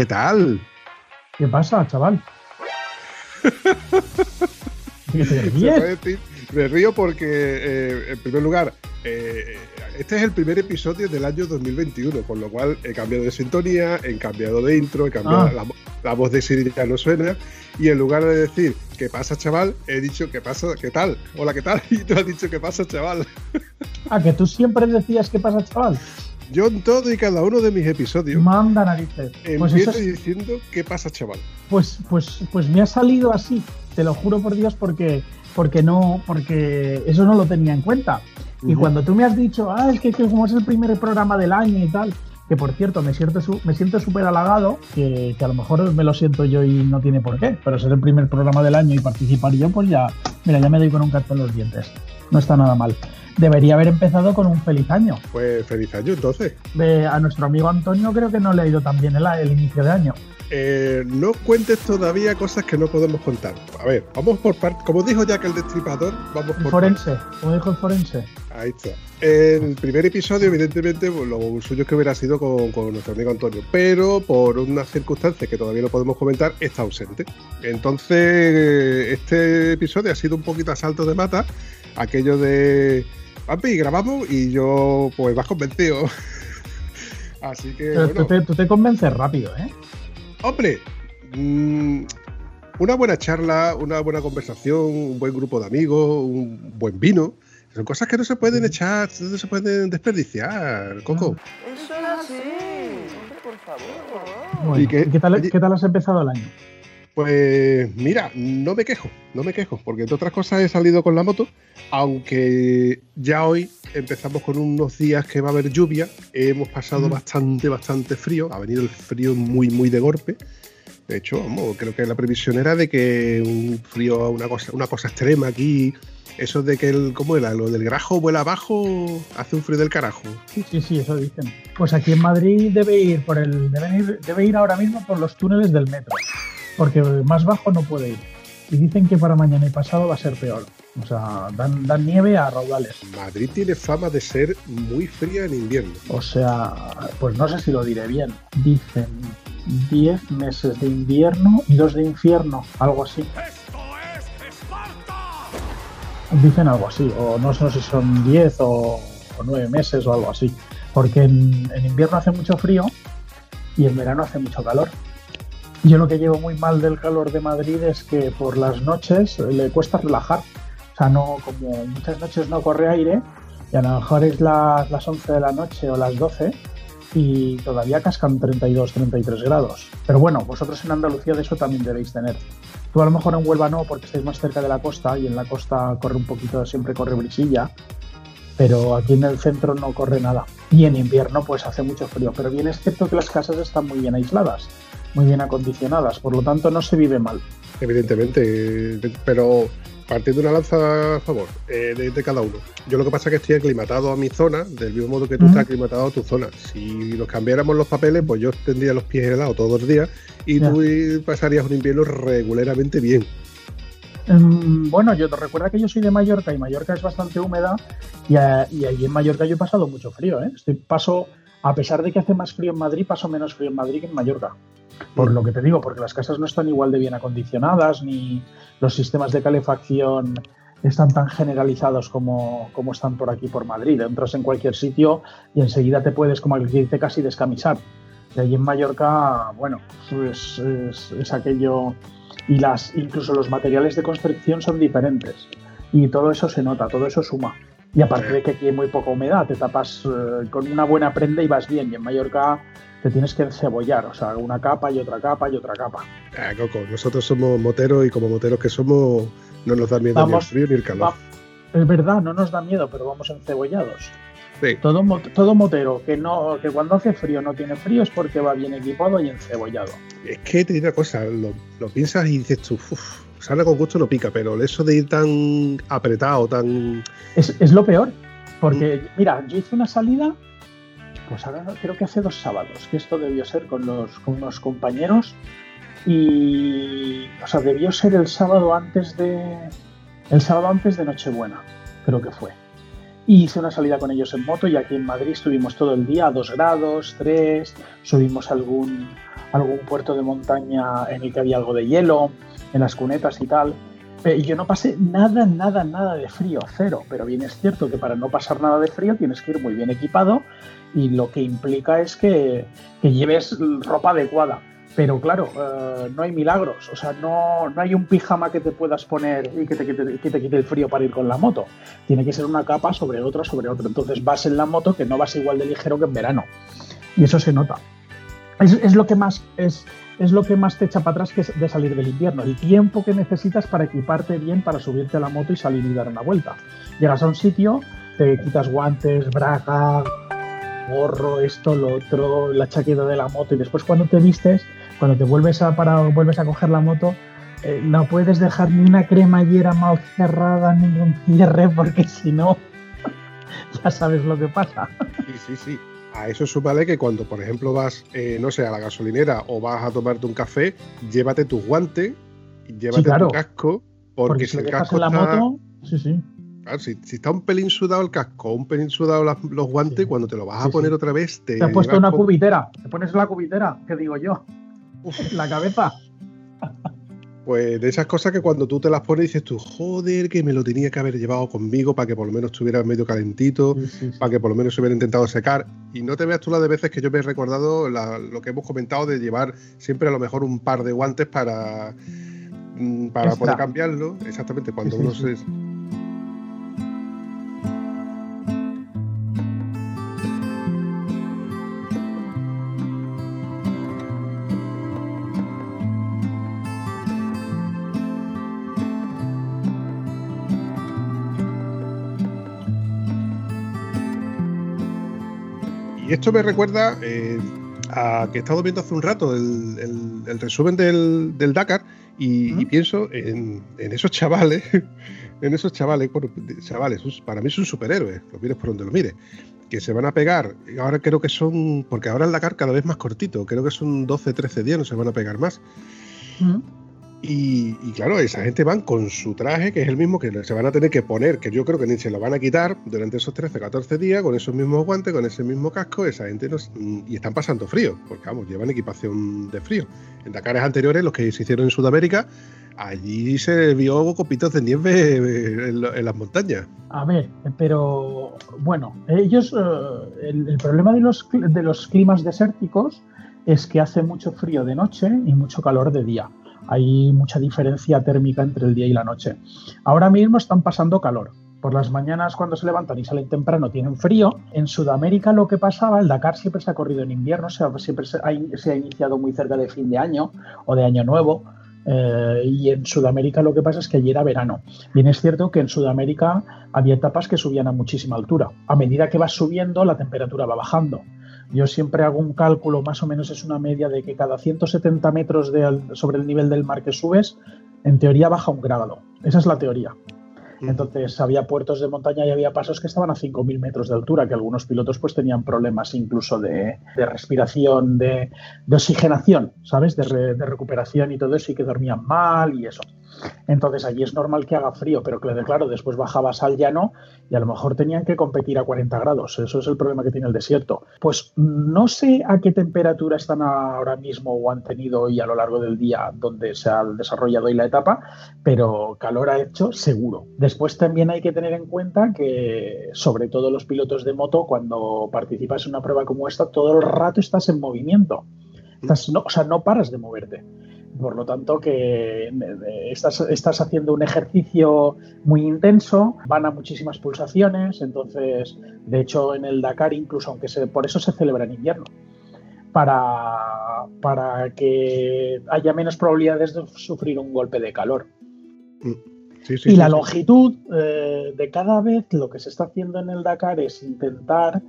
¿Qué tal? ¿Qué pasa, chaval? ¿Qué te? Me río porque, eh, en primer lugar, eh, este es el primer episodio del año 2021, con lo cual he cambiado de sintonía, he cambiado de intro, he cambiado Ah. la, la voz de Siri ya no suena, y en lugar de decir ¿qué pasa, chaval? he dicho ¿qué pasa? ¿qué tal? Hola, ¿qué tal? Y tú has dicho ¿qué pasa, chaval? Ah, que tú siempre decías qué pasa, chaval. Yo en todo y cada uno de mis episodios Manda narices. Pues, empiezo es- diciendo ¿qué pasa, chaval? pues, pues, pues me ha salido así, te lo juro por Dios, porque, porque no, porque eso no lo tenía en cuenta. Y cuando tú me has dicho, ah, es que, que como es el primer programa del año y tal, que por cierto me siento su- me siento súper halagado, que, que a lo mejor me lo siento yo y no tiene por qué, pero ser el primer programa del año y participar yo, pues ya, mira, ya me doy con un cartón en los dientes. No está nada mal. Debería haber empezado con un feliz año. Pues feliz año entonces. De- a nuestro amigo Antonio creo que no le ha ido tan bien el, el inicio de año. Eh, no cuentes todavía cosas que no podemos contar. A ver, vamos por partes. Como dijo Jack el Destripador, vamos El por forense, como dijo el forense. Ahí está. El primer episodio, evidentemente, pues, lo suyo es que hubiera sido con, con nuestro amigo Antonio, pero por unas circunstancias que todavía no podemos comentar, está ausente. Entonces, este episodio ha sido un poquito a salto de mata, aquello de. Papi, grabamos y yo, pues, más convencido. Así que. Pero bueno. tú, te, tú te convences rápido, ¿eh? Hombre, mm, una buena charla, una buena conversación, un buen grupo de amigos, un buen vino. Son cosas que no se pueden echar, no se pueden desperdiciar, Coco. Eso es así. Hombre, por favor. Bueno, ¿Y qué- ¿y qué, tal, oye- qué tal has empezado el año? Pues mira, no me quejo, no me quejo, porque entre otras cosas he salido con la moto, aunque ya hoy empezamos con unos días que va a haber lluvia, hemos pasado Mm. bastante, bastante frío, ha venido el frío muy, muy de golpe. De hecho, vamos, creo que la previsión era de que un frío, una cosa, una cosa extrema aquí, eso de que el, ¿cómo era? Lo del grajo vuela abajo, hace un frío del carajo. Sí, sí, eso dicen. Pues aquí en Madrid debe ir por el, debe ir, debe ir ahora mismo por los túneles del metro, porque más bajo no puede ir. Y dicen que para mañana y pasado va a ser peor. O sea, dan, dan nieve a raudales. Madrid tiene fama de ser muy fría en invierno. O sea, pues no sé si lo diré bien. Dicen 10 meses de invierno y 2 de infierno, algo así. Dicen algo así, o no sé si son 10 o, 9 meses o algo así. Porque en, en invierno hace mucho frío y en verano hace mucho calor. Yo lo que llevo muy mal del calor de Madrid es que por las noches le cuesta relajar. O sea, no, como muchas noches no corre aire, y a lo mejor es las, las 11 de la noche o las 12 y todavía cascan 32, 33 grados. Pero bueno, vosotros en Andalucía de eso también debéis tener. Tú a lo mejor en Huelva no, porque estáis más cerca de la costa y en la costa corre un poquito, siempre corre brisilla, pero aquí en el centro no corre nada. Y en invierno pues hace mucho frío, pero bien es cierto que las casas están muy bien aisladas, muy bien acondicionadas, por lo tanto no se vive mal. Evidentemente, eh, pero partiendo una lanza a favor eh, de, de cada uno. Yo lo que pasa es que estoy aclimatado a mi zona, del mismo modo que tú estás aclimatado a tu zona. Si nos cambiáramos los papeles, pues yo tendría los pies helados todos los días y tú pasarías un invierno regularmente bien. Mm, Bueno, yo te recuerda que yo soy de Mallorca y Mallorca es bastante húmeda y, a- y allí en Mallorca yo he pasado mucho frío. ¿eh? Estoy, paso, a pesar de que hace más frío en Madrid, paso menos frío en Madrid que en Mallorca. Por lo que te digo, porque las casas no están igual de bien acondicionadas ni los sistemas de calefacción están tan generalizados como, como están por aquí por Madrid. Entras en cualquier sitio y enseguida te puedes, como dice, casi descamisar. Y allí en Mallorca, bueno, es, es- es aquello. Y las, incluso los materiales de construcción son diferentes. Y todo eso se nota, todo eso suma. Y aparte de que aquí hay muy poca humedad, te tapas eh, con una buena prenda y vas bien. Y en Mallorca te tienes que encebollar, o sea, una capa y otra capa y otra capa. Ah, Coco, nosotros somos moteros y como moteros que somos, no nos da miedo ni el frío ni el calor. Va- Es verdad, no nos da miedo, pero vamos encebollados. Sí. Todo, todo motero que no que cuando hace frío no tiene frío es porque va bien equipado y encebollado. Es que te digo una cosa, lo, lo piensas y dices tú, uff, sale con gusto no pica, pero eso de ir tan apretado, tan... Es, es lo peor, porque mira, yo hice una salida, pues ahora creo que hace dos sábados, que esto debió ser con los, con unos compañeros y, o sea, debió ser el sábado antes de, el sábado antes de Nochebuena, creo que fue. Y hice una salida con ellos en moto y aquí en Madrid estuvimos todo el día a 2 grados, 3, subimos algún, algún puerto de montaña en el que había algo de hielo, en las cunetas y tal. Eh, y yo no pasé nada, nada, nada de frío, cero. Pero bien es cierto que para no pasar nada de frío tienes que ir muy bien equipado y lo que implica es que, que lleves ropa adecuada. Pero claro, eh, no hay milagros. O sea, no, no hay un pijama que te puedas poner y que te, quite- que te quite el frío para ir con la moto. Tiene que ser una capa sobre otra, sobre otra. Entonces vas en la moto que no vas igual de ligero que en verano. Y eso se nota. Es, es lo que más es, es lo que más te echa para atrás que de salir del invierno. El tiempo que necesitas para equiparte bien, para subirte a la moto y salir y dar una vuelta. Llegas a un sitio, te quitas guantes, braga, gorro, esto, lo otro, la chaqueta de la moto y después cuando te vistes, cuando te vuelves a para, vuelves a coger la moto, eh, no puedes dejar ni una cremallera mal cerrada, ningún cierre, porque si no, ya sabes lo que pasa. Sí, sí, sí. A eso súmale que cuando, por ejemplo, vas, eh, no sé, a la gasolinera o vas a tomarte un café, llévate tus guantes, llévate claro. tu casco, porque, Porque si el casco en la está, moto, sí, sí. claro, si, si está un pelín sudado el casco, un pelín sudado las- los guantes, Sí. cuando te lo vas Sí, a poner otra vez, te, Te has puesto una con- cubitera, te pones la cubitera, ¿qué digo yo? Uf. La cabeza. Pues de esas cosas que cuando tú te las pones dices tú, joder, que me lo tenía que haber llevado conmigo para que por lo menos estuviera medio calentito, Sí, sí, sí. para que por lo menos se hubiera intentado secar. Y no te veas tú las de veces que yo me he recordado la- lo que hemos comentado de llevar siempre a lo mejor un par de guantes para, mm, para poder cambiarlo. Exactamente, cuando uno se... Y esto me recuerda eh, a que he estado viendo hace un rato el, el- el resumen del, del Dakar y, ¿Mm? y pienso en, en esos chavales, en esos chavales, bueno, chavales, para mí son superhéroes, lo mires por donde lo mires, que se van a pegar, ahora creo que son, porque ahora el Dakar cada vez más cortito, creo que son 12, 13 días, no se van a pegar más. Mm. Y, claro, esa gente van con su traje, que es el mismo que se van a tener que poner, que yo creo que ni se lo van a quitar durante esos 13, 14 días, con esos mismos guantes, con ese mismo casco, esa gente no, s- y están pasando frío, porque vamos, llevan equipación de frío. En Dakares anteriores, los que se hicieron en Sudamérica, allí se vio copitos de nieve eh, en, las montañas. A ver, pero bueno, ellos, eh, el, el problema de los, de los climas desérticos es que hace mucho frío de noche y mucho calor de día. Hay mucha diferencia térmica entre el día y la noche. Ahora mismo están pasando calor. Por las mañanas cuando se levantan y salen temprano tienen frío. En Sudamérica lo que pasaba, el Dakar siempre se ha corrido en invierno, se ha- siempre se ha, iniciado muy cerca de fin de año o de año nuevo. Eh, y en Sudamérica lo que pasa es que allí era verano. Bien es cierto que en Sudamérica había etapas que subían a muchísima altura. A medida que vas subiendo, la temperatura va bajando. Yo siempre hago un cálculo, más o menos es una media de que cada 170 metros de sobre el nivel del mar que subes, en teoría baja un grado. Esa es la teoría. Entonces había puertos de montaña y había pasos que estaban a 5.000 metros de altura, que algunos pilotos pues tenían problemas incluso de, de respiración, de, de oxigenación, ¿sabes? De, re- de recuperación y todo eso y que dormían mal y eso. Entonces allí es normal que haga frío, pero claro, claro, después bajabas al llano y a lo mejor tenían que competir a 40 grados. Eso es el problema que tiene el desierto. Pues no sé a qué temperatura están ahora mismo o han tenido y a lo largo del día donde se ha desarrollado hoy la etapa, pero calor ha hecho seguro. Después también hay que tener en cuenta que, sobre todo los pilotos de moto, cuando participas en una prueba como esta, todo el rato estás en movimiento. Estás, no, o sea, no paras de moverte. Por lo tanto, que eh, estás, estás haciendo un ejercicio muy intenso, van a muchísimas pulsaciones, entonces, de hecho, en el Dakar, incluso aunque se, por eso se celebra en invierno, para, para que haya menos probabilidades de sufrir un golpe de calor. Mm. y la longitud eh, de cada vez lo que se está haciendo en el Dakar es intentar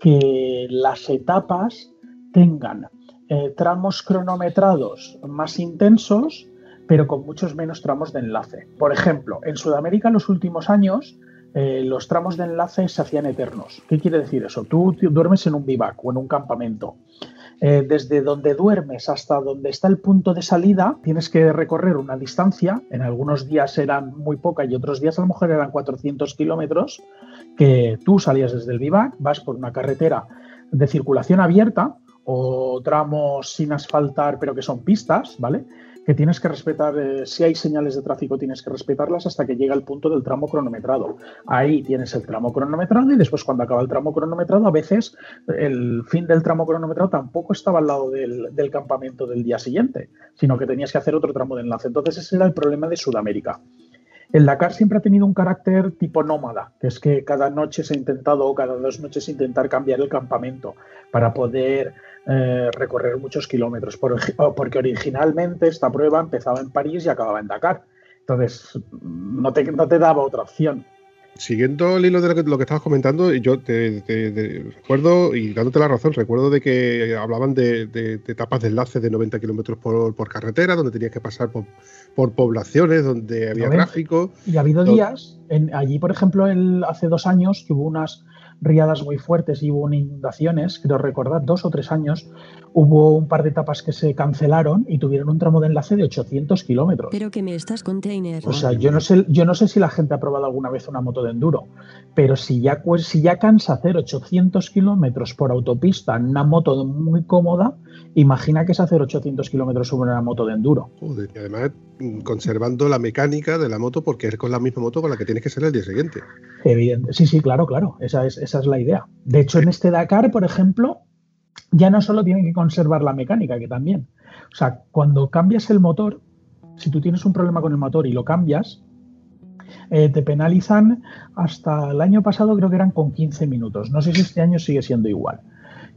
que las etapas tengan eh, tramos cronometrados más intensos, pero con muchos menos tramos de enlace. Por ejemplo, en Sudamérica en los últimos años eh, los tramos de enlace se hacían eternos. ¿Qué quiere decir eso? Tú duermes en un bivac o en un campamento. Eh, desde donde duermes hasta donde está el punto de salida, tienes que recorrer una distancia, en algunos días eran muy poca y otros días a lo mejor eran 400 kilómetros, que tú salías desde el vivac, vas por una carretera de circulación abierta o tramos sin asfaltar pero que son pistas, ¿vale? que tienes que respetar, eh, si hay señales de tráfico tienes que respetarlas hasta que llega el punto del tramo cronometrado. Ahí tienes el tramo cronometrado y después cuando acaba el tramo cronometrado, a veces el fin del tramo cronometrado tampoco estaba al lado del, del campamento del día siguiente, sino que tenías que hacer otro tramo de enlace. Entonces ese era el problema de Sudamérica. El Dakar siempre ha tenido un carácter tipo nómada, que es que cada noche se ha intentado, o cada dos noches intentar cambiar el campamento para poder eh, recorrer muchos kilómetros, porque originalmente esta prueba empezaba en París y acababa en Dakar. Entonces, no te, no te daba otra opción. Siguiendo el hilo de lo que, estabas comentando, yo te, recuerdo, y dándote la razón, recuerdo de que hablaban de, etapas de enlace de 90 kilómetros por, carretera, donde tenías que pasar por, poblaciones, donde había tráfico. Y ha habido días, en, allí por ejemplo, el, hace dos años, que hubo unas riadas muy fuertes y hubo inundaciones, creo recordar, dos o tres años, hubo un par de etapas que se cancelaron y tuvieron un tramo de enlace de 800 kilómetros. Pero que me estás container. O sea, yo no sé, yo no sé si la gente ha probado alguna vez una moto de enduro, pero si ya, pues, si ya cansa hacer 800 kilómetros por autopista en una moto muy cómoda, imagina que es hacer 800 kilómetros sobre una moto de enduro. y además mm, conservando la mecánica de la moto porque es con la misma moto con la que tienes que ser el día siguiente. Evidente. Sí, sí, claro, claro. Esa es, esa es la idea. De hecho, en este Dakar, por ejemplo, ya no solo tienen que conservar la mecánica, que también. O sea, cuando cambias el motor, si tú tienes un problema con el motor y lo cambias, eh, te penalizan hasta el año pasado, creo que eran con 15 minutos. No sé si este año sigue siendo igual.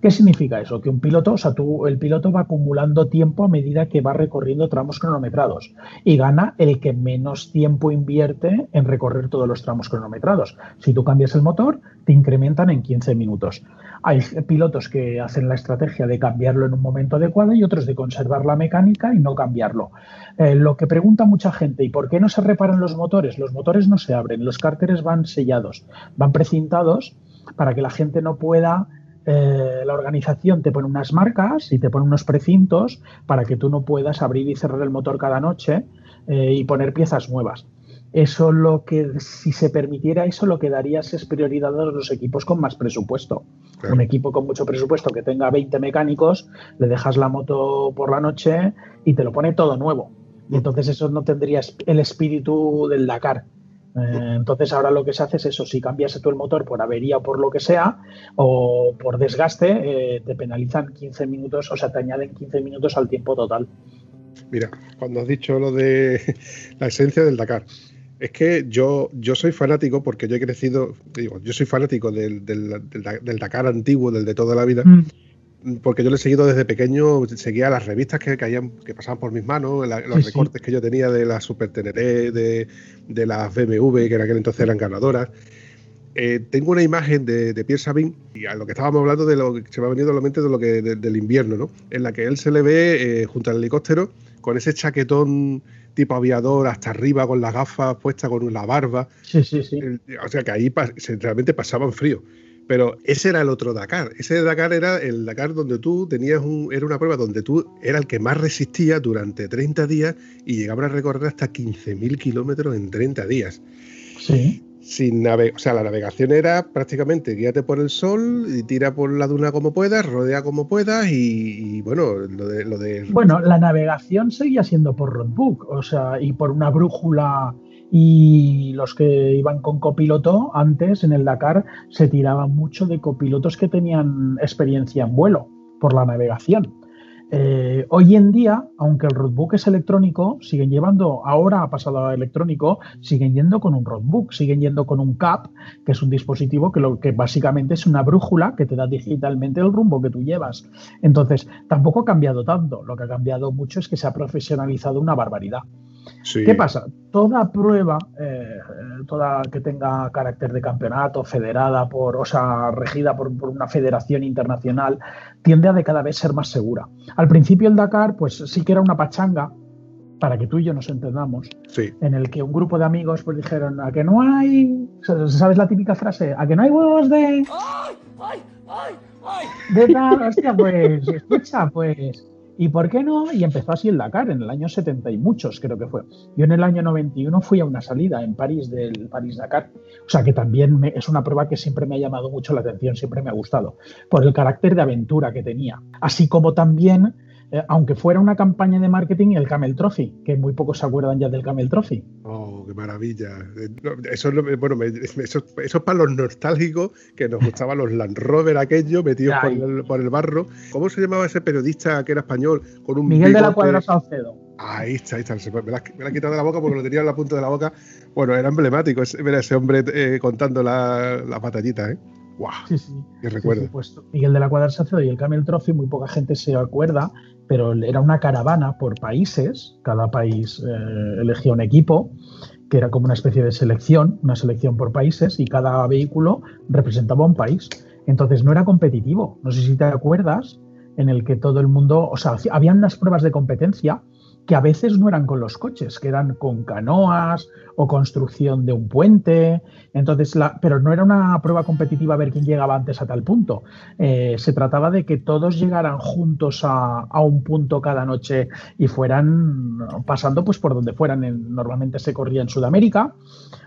¿Qué significa eso? Que un piloto, o sea, tú, el piloto va acumulando tiempo a medida que va recorriendo tramos cronometrados y gana el que menos tiempo invierte en recorrer todos los tramos cronometrados. Si tú cambias el motor, te incrementan en 15 minutos. Hay pilotos que hacen la estrategia de cambiarlo en un momento adecuado y otros de conservar la mecánica y no cambiarlo. Eh, lo que pregunta mucha gente, ¿y por qué no se reparan los motores? Los motores no se abren, los cárteres van sellados, van precintados para que la gente no pueda eh, la organización te pone unas marcas y te pone unos precintos para que tú no puedas abrir y cerrar el motor cada noche eh, y poner piezas nuevas. Eso lo que, si se permitiera eso, lo que darías es prioridad a los equipos con más presupuesto. Un equipo con mucho presupuesto que tenga 20 mecánicos, le dejas la moto por la noche y te lo pone todo nuevo. Y entonces eso no tendría el espíritu del Dakar. Eh, entonces ahora lo que se hace es eso, si cambias tú el motor por avería o por lo que sea, o por desgaste, eh, te penalizan 15 minutos, o sea, te añaden 15 minutos al tiempo total. Mira, cuando has dicho lo de la esencia del Dakar, es que yo, yo soy fanático porque yo he crecido, digo, yo soy fanático del, Dakar antiguo, del de toda la vida. Mm porque yo le he seguido desde pequeño, seguía las revistas que, caían, que pasaban por mis manos, los recortes que yo tenía de la Super Teneré, de, de las BMW, que en aquel entonces eran ganadoras. Eh, tengo una imagen de, de, Pierre Sabin, y a lo que estábamos hablando de lo que se me ha venido a la mente de lo que del invierno, ¿no? En la que él se le ve eh, junto al helicóptero con ese chaquetón tipo aviador hasta arriba, con las gafas puestas, con la barba. Sí, sí, sí. o sea que ahí realmente pasaban frío. Pero ese era el otro Dakar. Ese Dakar era el Dakar donde tú tenías un. Era una prueba donde tú era el que más resistía durante 30 días y llegaba a recorrer hasta 15.000 kilómetros en 30 días. Sí. Sin nave o sea, la navegación era prácticamente guíate por el sol y tira por la duna como puedas, rodea como puedas y, bueno, lo de, lo de, Bueno, la navegación seguía siendo por roadbook, o sea, y por una brújula y los que iban con copiloto antes en el Dakar se tiraban mucho de copilotos que tenían experiencia en vuelo por la navegación. Eh, hoy en día, aunque el roadbook es electrónico, siguen llevando, ahora ha pasado a electrónico, siguen yendo con un roadbook, siguen yendo con un CAP, que es un dispositivo que, lo, que básicamente es una brújula que te da digitalmente el rumbo que tú llevas. Entonces, tampoco ha cambiado tanto. Lo que ha cambiado mucho es que se ha profesionalizado una barbaridad. ¿Qué pasa? Toda prueba, eh, toda que tenga carácter de campeonato, federada por, o sea, regida por, una federación internacional, tiende a de cada vez ser más segura. Al principio el Dakar, pues sí que era una pachanga, para que tú y yo nos entendamos, en el que un grupo de amigos pues dijeron, a que no hay, ¿sabes la típica frase? A que no hay huevos de... ¡Ay, ay, ay, ay! De tal, hostia, pues, escucha, pues ¿Y por qué no? Y empezó así el Dakar en el año 70 y muchos, creo que fue. Yo en el año 91 fui a una salida en París del París-Dakar. O sea que también es una prueba que siempre me ha llamado mucho la atención, siempre me ha gustado, por el carácter de aventura que tenía. Así como también eh, aunque fuera una campaña de marketing, el Camel Trophy, que muy pocos se acuerdan ya del Camel Trophy. Oh, qué maravilla. Eh, eso, bueno, eso, es para los nostálgicos que nos gustaban los Land Rover aquellos metidos por el, barro. ¿Cómo se llamaba ese periodista que era español con un Miguel de la Cuadra Salcedo. Ahí está, ahí está. Me la, me la, he quitado de la boca porque lo tenía en la punta de la boca. Bueno, era emblemático. Mira ese hombre eh, contando las la batallitas, ¿eh? ¡Wow! Sí, sí. Qué recuerdo. Pues, Miguel de la Cuadra Salcedo y el Camel Trophy, muy poca gente se acuerda, pero era una caravana por países, cada país eh, elegía un equipo, que era como una especie de selección, una selección por países, y cada vehículo representaba un país. Entonces no era competitivo. No sé si te acuerdas, en el que todo el mundo, o sea, habían unas pruebas de competencia que a veces no eran con los coches, que eran con canoas o construcción de un puente. Entonces, la, pero no era una prueba competitiva a ver quién llegaba antes a tal punto. Eh, se trataba de que todos llegaran juntos a, un punto cada noche y fueran pasando pues por donde fueran. normalmente se corría en Sudamérica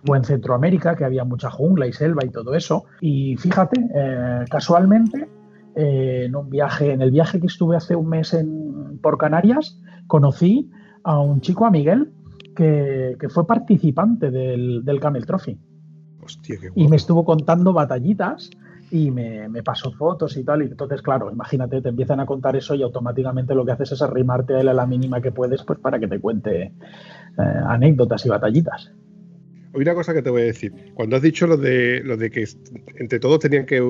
o en Centroamérica, que había mucha jungla y selva y todo eso. Y fíjate, eh, casualmente, eh, en un viaje, en el viaje que estuve hace un mes en, por Canarias, conocí a un chico, a Miguel, que, fue participante del, Camel Trophy. Hostia, qué y me estuvo contando batallitas y me, pasó fotos y tal. Y entonces, claro, imagínate, te empiezan a contar eso y automáticamente lo que haces es arrimarte a él a la mínima que puedes pues para que te cuente eh, anécdotas y batallitas. Hay una cosa que te voy a decir. Cuando has dicho lo de, lo de que entre todos tenían que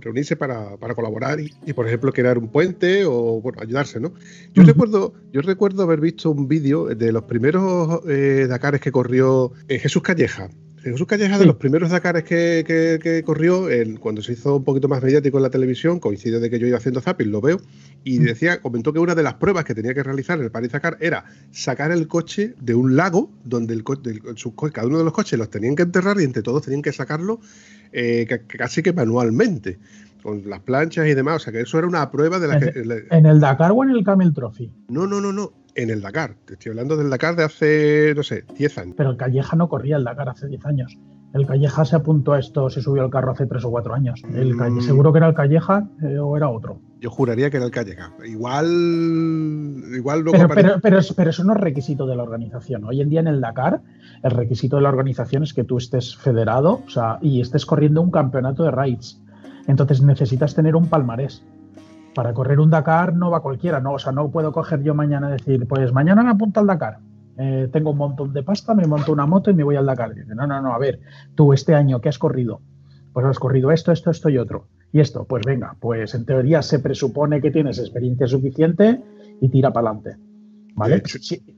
reunirse para, colaborar y, por ejemplo, crear un puente o bueno, ayudarse, ¿no? Yo, recuerdo, yo recuerdo haber visto un vídeo de los primeros eh, Dakares que corrió eh, Jesús Calleja. Jesús Calleja, de los primeros Dakares que, corrió, cuando se hizo un poquito más mediático en la televisión, coincide de que yo iba haciendo zapping, lo veo, y mm. decía, comentó que una de las pruebas que tenía que realizar en el París Dakar era sacar el coche de un lago donde el, cada uno de los coches los tenían que enterrar y entre todos tenían que sacarlo eh, casi que manualmente con las planchas y demás. O sea que eso era una prueba de la que. ¿En el Dakar o en el Camel Trophy? No, no, no, no en el Dakar. Te estoy hablando del Dakar de hace, no sé, 10 años. Pero el Calleja no corría el Dakar hace 10 años. El Calleja se apuntó a esto, se subió al carro hace 3 o 4 años. El mm. Seguro que era el Calleja eh, o era otro. Yo juraría que era el Calleja. Igual. Igual pero, pero, pero, pero, eso no es requisito de la organización. Hoy en día en el Dakar, el requisito de la organización es que tú estés federado o sea, y estés corriendo un campeonato de raids. Entonces necesitas tener un palmarés para correr un Dakar no va cualquiera, ¿no? O sea, no puedo coger yo mañana y decir, pues mañana me apunto al Dakar. Eh, tengo un montón de pasta, me monto una moto y me voy al Dakar. dice, no, no, no, a ver, tú este año, ¿qué has corrido? Pues has corrido esto, esto, esto y otro. Y esto, pues venga, pues en teoría se presupone que tienes experiencia suficiente y tira para adelante. ¿Vale?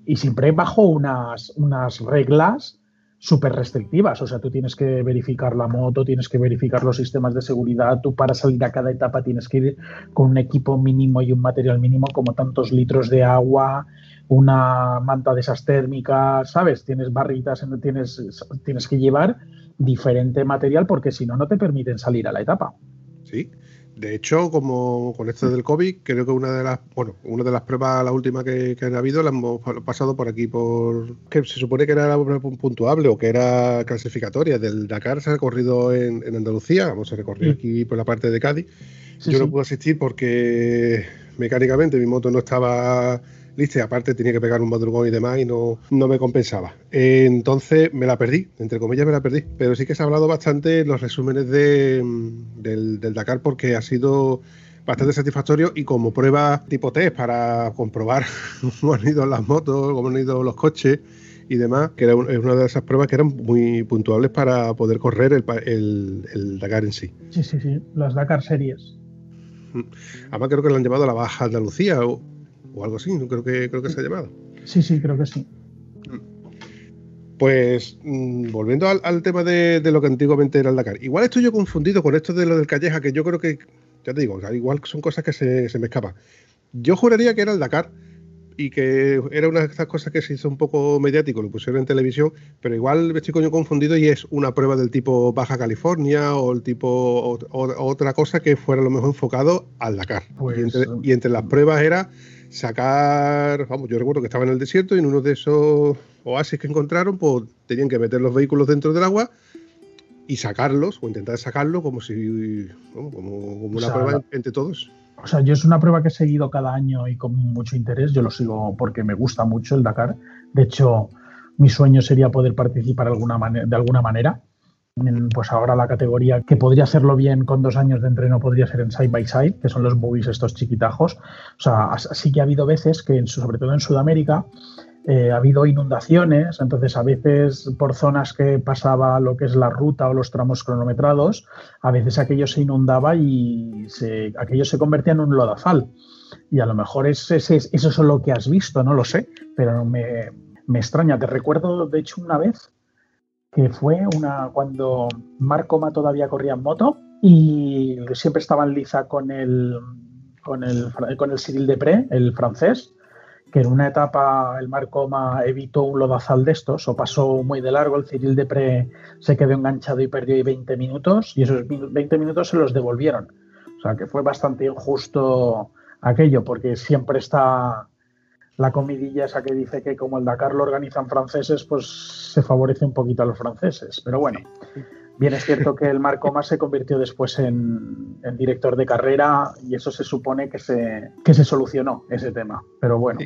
Y siempre bajo unas, unas reglas súper restrictivas. O sea, tú tienes que verificar la moto, tienes que verificar los sistemas de seguridad, tú para salir a cada etapa tienes que ir con un equipo mínimo y un material mínimo como tantos litros de agua, una manta de esas térmicas, ¿sabes? Tienes barritas, tienes, tienes que llevar diferente material porque si no, no te permiten salir a la etapa. Sí. De hecho, como con esto del COVID, creo que una de las, bueno, una de las pruebas, la última que, han habido, la hemos pasado por aquí, por que se supone que era puntuable o que era clasificatoria. Del Dakar se ha corrido en, Andalucía, vamos a recorrer aquí por la parte de Cádiz. Yo no pude asistir porque mecánicamente mi moto no estaba lista aparte tenía que pegar un madrugón y demás y no, no me compensaba. entonces me la perdí, entre comillas me la perdí, pero sí que se ha hablado bastante en los resúmenes de, del, Dakar porque ha sido bastante satisfactorio y como prueba tipo test para comprobar cómo han ido las motos, cómo han ido los coches y demás, que era es una de esas pruebas que eran muy puntuables para poder correr el, el, el Dakar en sí. Sí, sí, sí, las Dakar Series. Además creo que lo han llevado a la Baja Andalucía o, o algo así, creo que, creo que se ha llamado. Sí, sí, creo que sí. Pues mm, volviendo al, al tema de, de, lo que antiguamente era el Dakar. Igual estoy yo confundido con esto de lo del Calleja, que yo creo que, ya te digo, igual son cosas que se, se me escapan. Yo juraría que era el Dakar y que era una de estas cosas que se hizo un poco mediático, lo pusieron en televisión, pero igual estoy coño confundido y es una prueba del tipo Baja California o el tipo o, o, otra cosa que fuera a lo mejor enfocado al Dakar. Pues, y, entre, y, entre, las pruebas era sacar, vamos, yo recuerdo que estaba en el desierto y en uno de esos oasis que encontraron, pues tenían que meter los vehículos dentro del agua y sacarlos o intentar sacarlo como si como, como una o sea, prueba entre todos. O sea, yo es una prueba que he seguido cada año y con mucho interés. Yo lo sigo porque me gusta mucho el Dakar. De hecho, mi sueño sería poder participar alguna de alguna manera. Pues ahora la categoría que podría hacerlo bien con dos años de entreno podría ser en side by side, que son los movies estos chiquitajos. O sea, sí que ha habido veces que, sobre todo en Sudamérica, eh, ha habido inundaciones, entonces a veces por zonas que pasaba lo que es la ruta o los tramos cronometrados, a veces aquello se inundaba y aquello se convertía en un lodazal. Y a lo mejor es, es, eso es lo que has visto, no lo sé, pero me, me extraña. Te recuerdo, de hecho, una vez que fue una cuando Marcoma todavía corría en moto y siempre estaba en liza con el, con el, con el Cyril Depré, el francés que en una etapa el Marcoma evitó un lodazal de estos o pasó muy de largo, el Cyril Depre se quedó enganchado y perdió ahí 20 minutos y esos 20 minutos se los devolvieron. O sea que fue bastante injusto aquello porque siempre está la comidilla esa que dice que como el Dakar lo organizan franceses, pues se favorece un poquito a los franceses. Pero bueno, bien es cierto que el Marcoma se convirtió después en, director de carrera y eso se supone que se, que se solucionó ese tema. Pero bueno.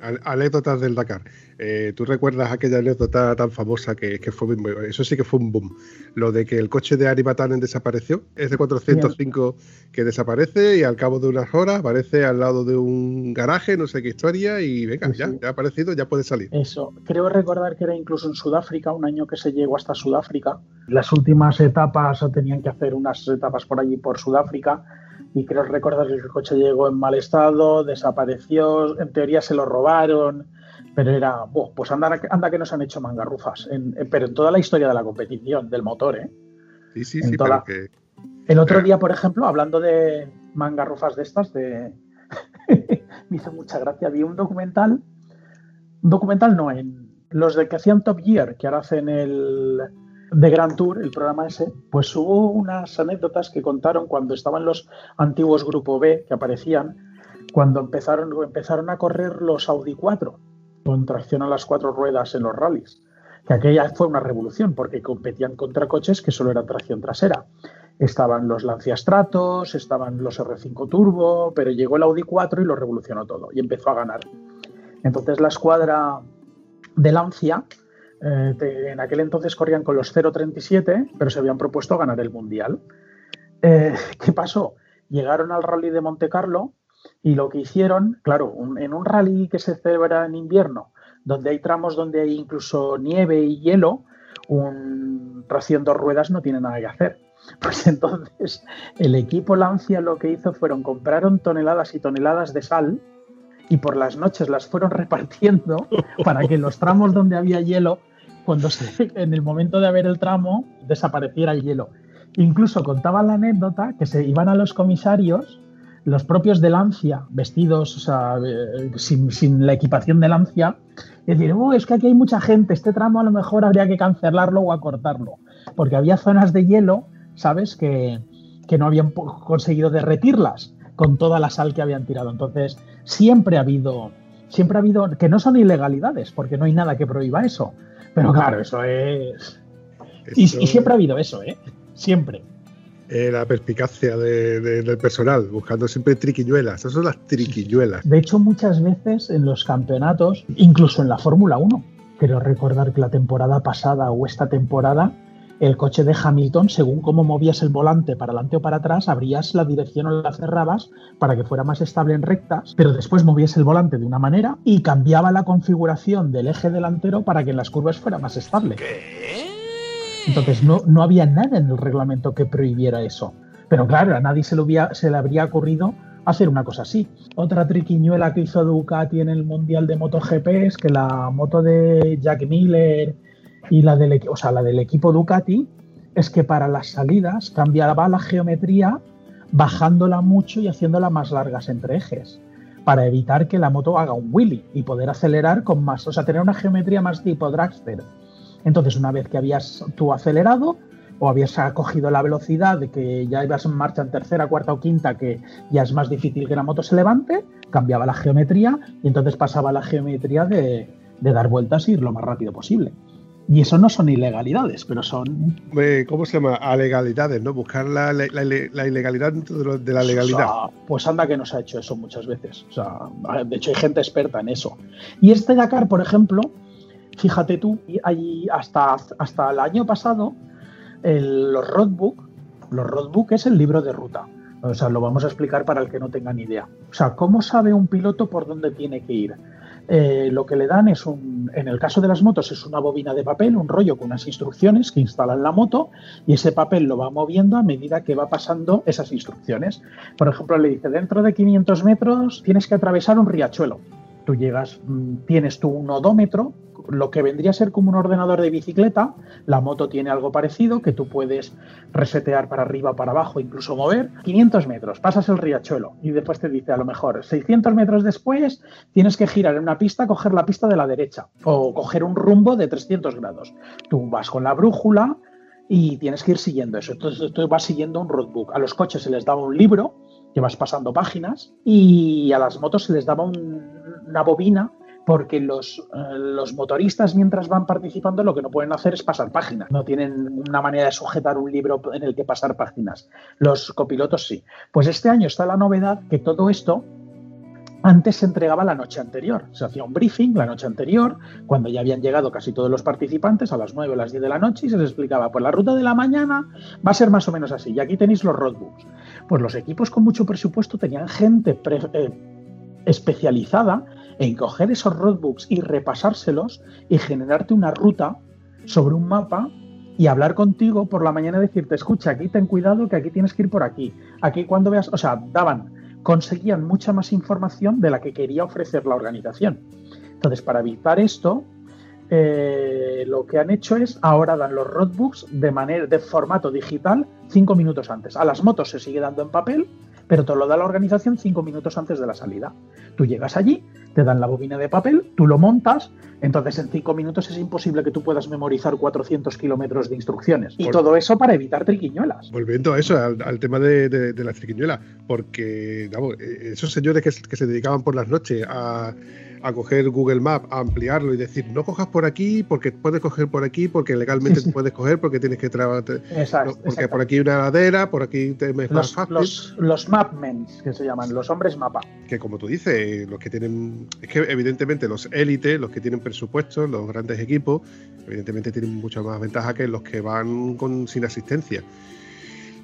Anécdotas del Dakar. Eh, ¿Tú recuerdas aquella anécdota tan famosa que, que, fue eso sí que fue un boom? Lo de que el coche de Ari Batanen desapareció, es de 405 Bien. que desaparece y al cabo de unas horas aparece al lado de un garaje, no sé qué historia, y venga, sí, ya, sí. ya ha aparecido, ya puede salir. Eso, creo recordar que era incluso en Sudáfrica, un año que se llegó hasta Sudáfrica. Las últimas etapas tenían que hacer unas etapas por allí por Sudáfrica y creo recordar que el coche llegó en mal estado, desapareció, en teoría se lo robaron, pero era, oh, pues anda, anda que nos han hecho mangarrufas, en, en, pero en toda la historia de la competición, del motor, ¿eh? Sí, sí, en sí, que... El otro día, por ejemplo, hablando de mangarrufas de estas, de... me hizo mucha gracia, vi un documental, un documental no, en los de que hacían Top Gear, que ahora hacen el de Grand Tour, el programa ese, pues hubo unas anécdotas que contaron cuando estaban los antiguos Grupo B que aparecían, cuando empezaron, empezaron a correr los Audi 4 con tracción a las cuatro ruedas en los rallies. Que aquella fue una revolución porque competían contra coches que solo eran tracción trasera. Estaban los Lancia Stratos, estaban los R5 Turbo, pero llegó el Audi 4 y lo revolucionó todo y empezó a ganar. Entonces la escuadra de Lancia eh, en aquel entonces corrían con los 0.37, pero se habían propuesto ganar el Mundial. Eh, ¿Qué pasó? Llegaron al rally de Monte Carlo y lo que hicieron, claro, en un rally que se celebra en invierno, donde hay tramos donde hay incluso nieve y hielo, un tracción dos ruedas no tiene nada que hacer. Pues entonces el equipo Lancia lo que hizo fueron compraron toneladas y toneladas de sal y por las noches las fueron repartiendo para que los tramos donde había hielo, cuando se, en el momento de haber el tramo, desapareciera el hielo. Incluso contaba la anécdota que se iban a los comisarios, los propios de Lancia, vestidos o sea, eh, sin, sin, la equipación de Lancia, y decir, oh, es que aquí hay mucha gente, este tramo a lo mejor habría que cancelarlo o acortarlo, porque había zonas de hielo, ¿sabes?, que, que no habían conseguido derretirlas con toda la sal que habían tirado. Entonces, siempre ha habido, siempre ha habido, que no son ilegalidades, porque no hay nada que prohíba eso. Pero claro, eso es. Y, y, siempre ha habido eso, ¿eh? Siempre. Eh, la perspicacia de, de, del personal, buscando siempre triquiñuelas. Esas son las triquiñuelas. De hecho, muchas veces en los campeonatos, incluso en la Fórmula 1, quiero recordar que la temporada pasada o esta temporada el coche de Hamilton, según cómo movías el volante para adelante o para atrás, abrías la dirección o la cerrabas para que fuera más estable en rectas, pero después movías el volante de una manera y cambiaba la configuración del eje delantero para que en las curvas fuera más estable. Entonces no, no había nada en el reglamento que prohibiera eso. Pero claro, a nadie se, se le habría ocurrido hacer una cosa así. Otra triquiñuela que hizo Ducati en el Mundial de MotoGP es que la moto de Jack Miller y la del, o la del equipo Ducati es que para las salidas cambiaba la geometría bajándola mucho y haciéndola más largas entre ejes para evitar que la moto haga un wheelie y poder acelerar con más, o sea, tener una geometría más tipo dragster. Entonces, una vez que habías tú acelerado, o habías cogido la velocidad de que ya ibas en marcha en tercera, cuarta o quinta, que ya es más difícil que la moto se levante, cambiaba la geometría y entonces pasaba la geometría de, dar vueltas y ir lo más rápido posible. Y eso no son ilegalidades, pero son... ¿Cómo se llama? Alegalidades, ¿no? Buscar la, ilegalidad dentro de, la legalidad. pues anda que nos ha hecho eso muchas veces. O sea, de hecho hay gente experta en eso. Y este Dakar, por ejemplo, fíjate tú, hay hasta, hasta el año pasado los roadbook, los roadbook es el libro de ruta. O sea, lo vamos a explicar para el que no tenga ni idea. O sea, ¿cómo sabe un piloto por dónde tiene que ir? Eh, lo que le dan es un, en el caso de las motos, es una bobina de papel, un rollo con unas instrucciones que instalan la moto y ese papel lo va moviendo a medida que va pasando esas instrucciones. Por ejemplo, le dice, dentro de 500 metros tienes que atravesar un riachuelo. Tú llegas, mm, tienes tu un odómetro lo que vendría a ser como un ordenador de bicicleta. La moto tiene algo parecido que tú puedes resetear para arriba, para abajo, incluso mover. 500 metros, pasas el riachuelo y después te dice a lo mejor 600 metros después tienes que girar en una pista, coger la pista de la derecha o coger un rumbo de 300 grados. Tú vas con la brújula y tienes que ir siguiendo eso. Entonces tú vas siguiendo un roadbook. A los coches se les daba un libro que vas pasando páginas y a las motos se les daba una bobina porque los, eh, los, motoristas mientras van participando lo que no pueden hacer es pasar páginas. No tienen una manera de sujetar un libro en el que pasar páginas. Los copilotos sí. Pues este año está la novedad que todo esto antes se entregaba la noche anterior. Se hacía un briefing la noche anterior, cuando ya habían llegado casi todos los participantes, a las 9 o las 10 de la noche, y se les explicaba, pues la ruta de la mañana va a ser más o menos así. Y aquí tenéis los roadbooks. Pues los equipos con mucho presupuesto tenían gente eh, especializada en coger esos roadbooks y repasárselos y generarte una ruta sobre un mapa y hablar contigo por la mañana y decirte, escucha, aquí ten cuidado que aquí tienes que ir por aquí. Aquí cuando veas, o sea, daban, conseguían mucha más información de la que quería ofrecer la organización. Entonces, para evitar esto, eh, lo que han hecho es ahora dan los roadbooks de manera de formato digital cinco minutos antes. A las motos se sigue dando en papel, pero te lo da la organización cinco minutos antes de la salida. Tú llegas allí, te dan la bobina de papel, tú lo montas, entonces en cinco minutos es imposible que tú puedas memorizar 400 kilómetros de instrucciones. Y todo eso para evitar triquiñuelas. Volviendo a eso, al, tema de, de, las triquiñuelas, porque eh, esos señores que, que se dedicaban por las noches a a coger Google Maps, a ampliarlo y decir, no cojas por aquí porque puedes coger por aquí, porque legalmente puedes coger, porque tienes que trabajar. porque por aquí hay una ladera, por aquí te es más fácil. Los, los mapmen, que se llaman, los hombres mapa. Que como tú dices, los que tienen. Es que evidentemente los élites, los que tienen presupuestos, los grandes equipos, evidentemente tienen mucha más ventaja que los que van con, sin asistencia.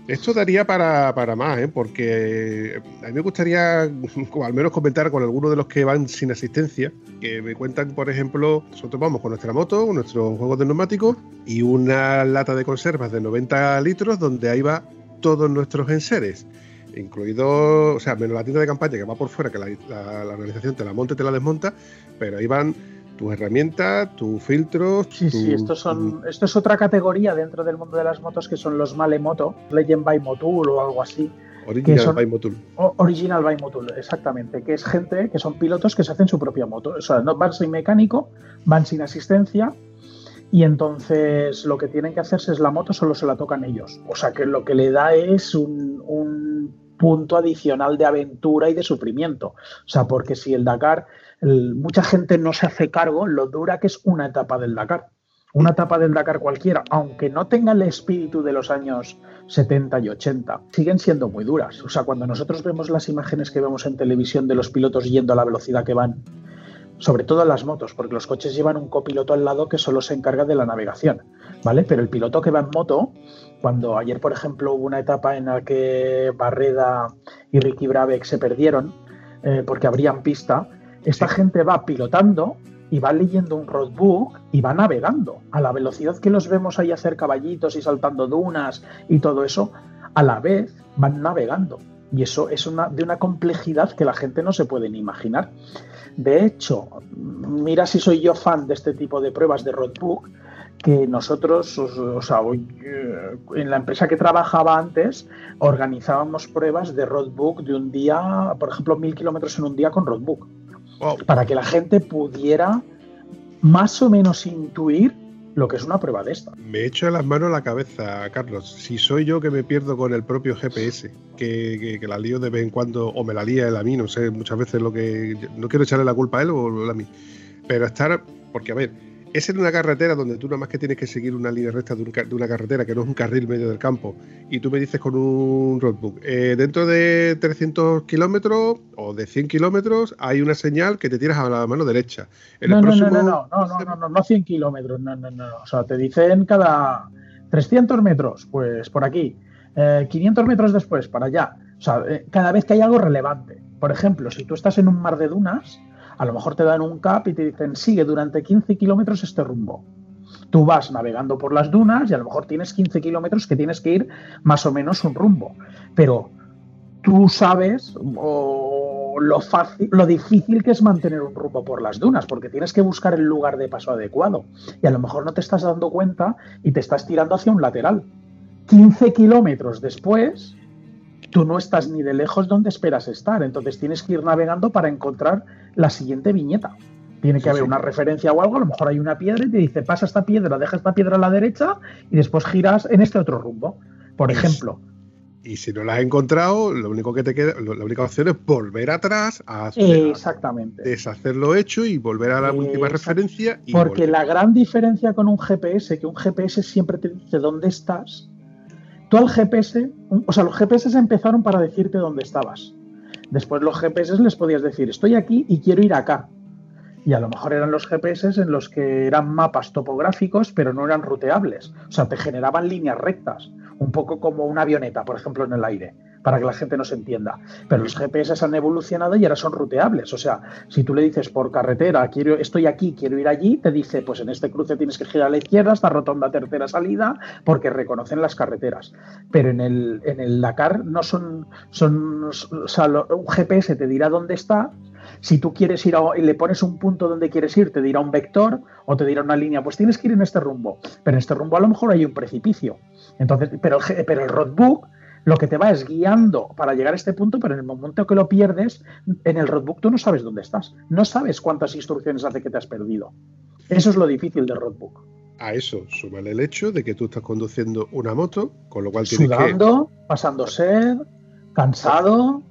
Esto daría para, más, ¿eh? porque a mí me gustaría al menos comentar con algunos de los que van sin asistencia, que me cuentan, por ejemplo, nosotros vamos con nuestra moto, nuestros juegos de neumáticos y una lata de conservas de 90 litros donde ahí va todos nuestros enseres, incluido, o sea, menos la tienda de campaña que va por fuera, que la, la organización te la monta y te la desmonta, pero ahí van tus herramientas, tus filtros. Sí, sí, estos son, esto es otra categoría dentro del mundo de las motos que son los Malemoto, Legend by Motul o algo así. Original by Motul. Original by Motul, exactamente. Que es gente que son pilotos que se hacen su propia moto. O sea, no van sin mecánico, van sin asistencia. Y entonces lo que tienen que hacerse es la moto, solo se la tocan ellos. O sea que lo que le da es un, un punto adicional de aventura y de sufrimiento. O sea, porque si el Dakar mucha gente no se hace cargo lo dura que es una etapa del Dakar. Una etapa del Dakar cualquiera, aunque no tenga el espíritu de los años 70 y 80, siguen siendo muy duras. O sea, cuando nosotros vemos las imágenes que vemos en televisión de los pilotos yendo a la velocidad que van, sobre todo en las motos, porque los coches llevan un copiloto al lado que solo se encarga de la navegación, ¿vale? Pero el piloto que va en moto, cuando ayer, por ejemplo, hubo una etapa en la que Barreda y Ricky Brabeck se perdieron eh, porque abrían pista, esta gente va pilotando y va leyendo un roadbook y va navegando a la velocidad que los vemos ahí hacer caballitos y saltando dunas y todo eso, a la vez van navegando. Y eso es una, de una complejidad que la gente no se puede ni imaginar. De hecho, mira si soy yo fan de este tipo de pruebas de roadbook, que nosotros, o, sea, eh, en la empresa que trabajaba antes, organizábamos pruebas de roadbook de un día, por ejemplo, mil kilómetros en un día con roadbook, para que la gente pudiera más o menos intuir lo que es una prueba de esta. Me echo las manos a la cabeza, Carlos. Si soy yo que me pierdo con el propio GPS, que, la lío de vez en cuando, o me la lía él a mí, no sé, muchas veces lo que. No quiero echarle la culpa a él o a mí. Pero estar. Porque, a ver, es en una carretera donde tú nada más que tienes que seguir una línea recta de, una carretera que no es un carril medio del campo y tú me dices con un roadbook, eh, dentro de 300 kilómetros o de 100 kilómetros hay una señal que te tiras a la mano derecha. En no, el no, próximo... no, no, no, no, no, no, no, 100 kilómetros, no, no, no, o sea, te dicen cada 300 metros, pues por aquí, eh, 500 metros después, para allá, o sea, eh, cada vez que hay algo relevante. Por ejemplo, si tú estás en un mar de dunas, a lo mejor te dan un cap y te dicen, sigue durante 15 kilómetros este rumbo. Tú vas navegando por las dunas y a lo mejor tienes 15 kilómetros que tienes que ir más o menos un rumbo. Pero tú sabes lo, fácil, lo difícil que es mantener un rumbo por las dunas, porque tienes que buscar el lugar de paso adecuado. Y a lo mejor no te estás dando cuenta y te estás tirando hacia un lateral. 15 kilómetros después, tú no estás ni de lejos donde esperas estar. Entonces tienes que ir navegando para encontrar la siguiente viñeta. Tiene que haber una referencia o algo, a lo mejor hay una piedra y te dice, pasa esta piedra, deja esta piedra a la derecha y después giras en este otro rumbo. Por ejemplo. Y si no la has encontrado, lo único que te queda, la única opción es volver atrás a, Exactamente. deshacer lo hecho y volver a la última referencia. Porque la gran diferencia con un GPS, que un GPS siempre te dice dónde estás, tú al GPS, o sea, los GPS empezaron para decirte dónde estabas. Después los GPS les podías decir, estoy aquí y quiero ir acá. Y a lo mejor eran los GPS en los que eran mapas topográficos, pero no eran ruteables. O sea, te generaban líneas rectas, un poco como una avioneta, por ejemplo, en el aire para que la gente nos entienda. Pero los GPS han evolucionado y ahora son ruteables. O sea, si tú le dices por carretera, quiero, estoy aquí, quiero ir allí, te dice, pues en este cruce tienes que girar a la izquierda, esta rotonda tercera salida, porque reconocen las carreteras. Pero en el, en el Dakar no son, son un GPS te dirá dónde está. Si tú quieres ir y le pones un punto donde quieres ir, te dirá un vector o te dirá una línea, pues tienes que ir en este rumbo. Pero en este rumbo a lo mejor hay un precipicio. Entonces, pero, pero el roadbook lo que te va es guiando para llegar a este punto, pero en el momento que lo pierdes, en el roadbook tú no sabes dónde estás. No sabes cuántas instrucciones hace que te has perdido. Eso es lo difícil del roadbook. A eso súmale el hecho de que tú estás conduciendo una moto, con lo cual tienes Sudando, pasando sed, cansado.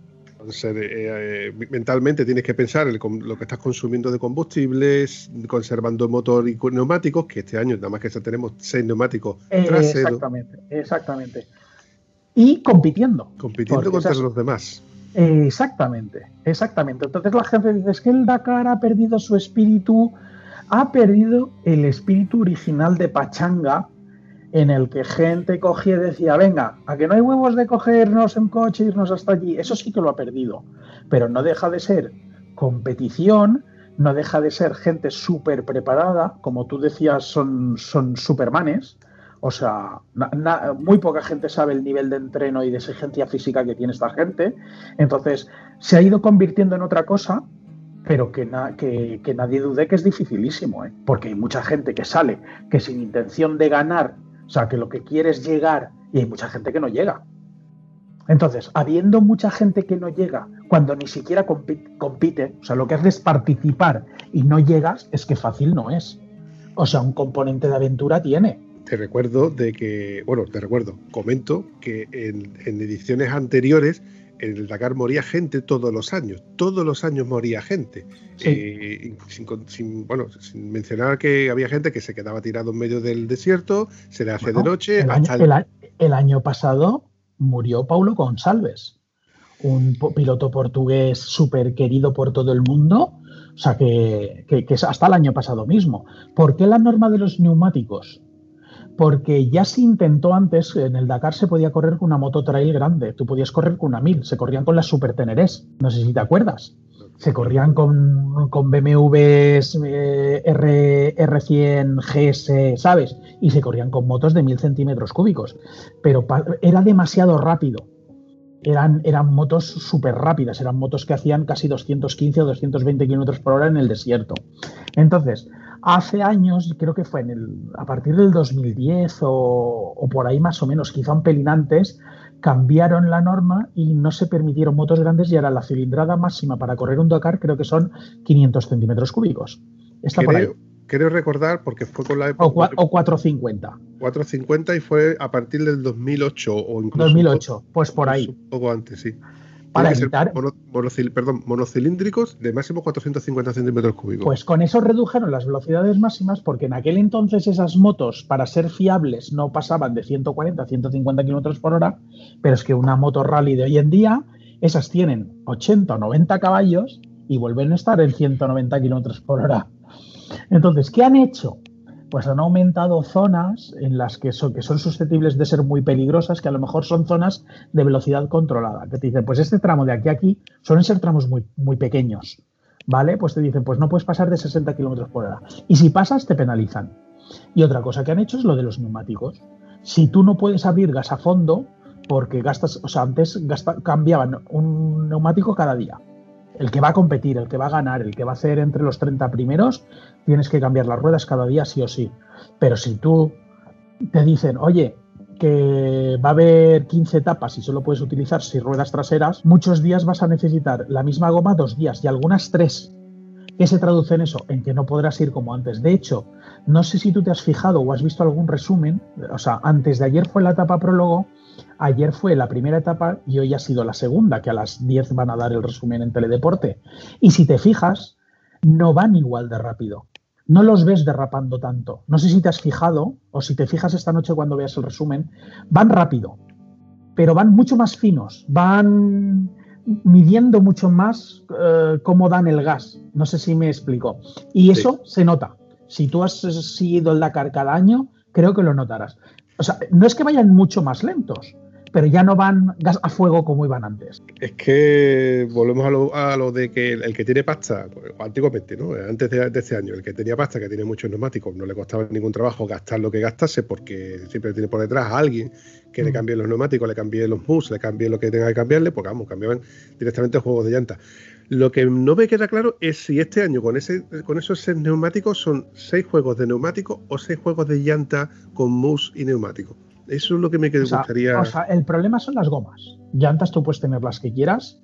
Eh, eh, mentalmente tienes que pensar en lo que estás consumiendo de combustibles, conservando motor y neumáticos, que este año nada más que tenemos seis neumáticos eh, Exactamente, exactamente y compitiendo. Compitiendo contra los demás. Exactamente, exactamente. Entonces la gente dice, es que el Dakar ha perdido su espíritu, ha perdido el espíritu original de Pachanga, en el que gente cogía y decía, venga, a que no hay huevos de cogernos en coche e irnos hasta allí. Eso sí que lo ha perdido, pero no deja de ser competición, no deja de ser gente súper preparada, como tú decías, son, son supermanes, o sea, muy poca gente sabe el nivel de entreno y de exigencia física que tiene esta gente. Entonces, se ha ido convirtiendo en otra cosa, pero que, nadie dude que es dificilísimo, ¿eh? porque hay mucha gente que sale que sin intención de ganar, o sea, que lo que quiere es llegar, y hay mucha gente que no llega. Entonces, habiendo mucha gente que no llega, cuando ni siquiera compite, compite, o sea, lo que haces es participar y no llegas, es que fácil no es. O sea, un componente de aventura tiene te recuerdo de que, bueno, te recuerdo, comento que en, ediciones anteriores en el Dakar moría gente todos los años, todos los años moría gente. Eh, sin, bueno, sin mencionar que había gente que se quedaba tirado en medio del desierto, se le hace de noche. El año, pasado murió Paulo González, un piloto portugués súper querido por todo el mundo, O sea, que, que, que es hasta el año pasado mismo. ¿Por qué la norma de los neumáticos? Porque ya se intentó antes, en el Dakar se podía correr con una moto trail grande, tú podías correr con una 1000, se corrían con las Super Tenerés, no sé si te acuerdas. Se corrían con, con BMWs eh, R, R100 GS, ¿sabes? Y se corrían con motos de 1000 centímetros cúbicos. Pero era demasiado rápido. Eran, eran motos súper rápidas, eran motos que hacían casi 215 o 220 kilómetros por hora en el desierto. Entonces, Hace años, creo que fue en el, a partir del 2010 o, por ahí más o menos, quizá un pelín antes, cambiaron la norma y no se permitieron motos grandes y ahora la cilindrada máxima para correr un Dakar creo que son 500 centímetros cúbicos. Está por ahí. Quiero recordar, porque fue con la época... O, o 450. 450 y fue a partir del 2008 o incluso... 2008, pues por ahí. Un poco antes, sí para evitar. perdón, monocilíndricos de máximo 450 centímetros cúbicos. Pues con eso redujeron las velocidades máximas porque en aquel entonces esas motos, para ser fiables, no pasaban de 140 a 150 kilómetros por hora, pero es que una moto rally de hoy en día, esas tienen 80 o 90 caballos y vuelven a estar en 190 kilómetros por hora. Entonces, ¿qué han hecho? Pues han aumentado zonas en las que son, que son susceptibles de ser muy peligrosas, que a lo mejor son zonas de velocidad controlada. Que te dicen, pues este tramo de aquí a aquí suelen ser tramos muy, muy pequeños, ¿vale? Pues te dicen, pues no puedes pasar de 60 kilómetros por hora. Y si pasas, te penalizan. Y otra cosa que han hecho es lo de los neumáticos. Si tú no puedes abrir gas a fondo, porque gastas, o sea, antes cambiaban un neumático cada día el que va a competir, el que va a ganar, el que va a hacer entre los 30 primeros, tienes que cambiar las ruedas cada día sí o sí. Pero si tú te dicen, oye, que va a haber 15 etapas y solo puedes utilizar 6 ruedas traseras, muchos días vas a necesitar la misma goma dos días y algunas tres. ¿Qué se traduce en eso? En que no podrás ir como antes. De hecho, no sé si tú te has fijado o has visto algún resumen, o sea, antes de ayer fue la etapa prólogo Ayer fue la primera etapa y hoy ha sido la segunda, que a las 10 van a dar el resumen en Teledeporte. Y si te fijas, no van igual de rápido. No los ves derrapando tanto. No sé si te has fijado o si te fijas esta noche cuando veas el resumen. Van rápido, pero van mucho más finos. Van midiendo mucho más eh, cómo dan el gas. No sé si me explico. Y eso se nota. Si tú has seguido el Dakar cada año, creo que lo notarás. O sea, no es que vayan mucho más lentos, pero ya no van gas a fuego como iban antes. Es que volvemos a lo, de que el, que tiene pasta, pues, antiguamente, ¿no? Antes de, este año, el que tenía pasta, que tiene muchos neumáticos, no le costaba ningún trabajo gastar lo que gastase porque siempre tiene por detrás a alguien que le mm. cambie los neumáticos, le cambie los mus, le cambie lo que tenga que cambiarle, porque vamos, cambiaban directamente juegos de llanta. Lo que no me queda claro es si este año con, ese, con esos seis neumáticos son seis juegos de neumáticos o seis juegos de llanta con mus y neumáticos. Eso es lo que me gustaría. O sea, el problema son las gomas. Llantas tú puedes tener las que quieras.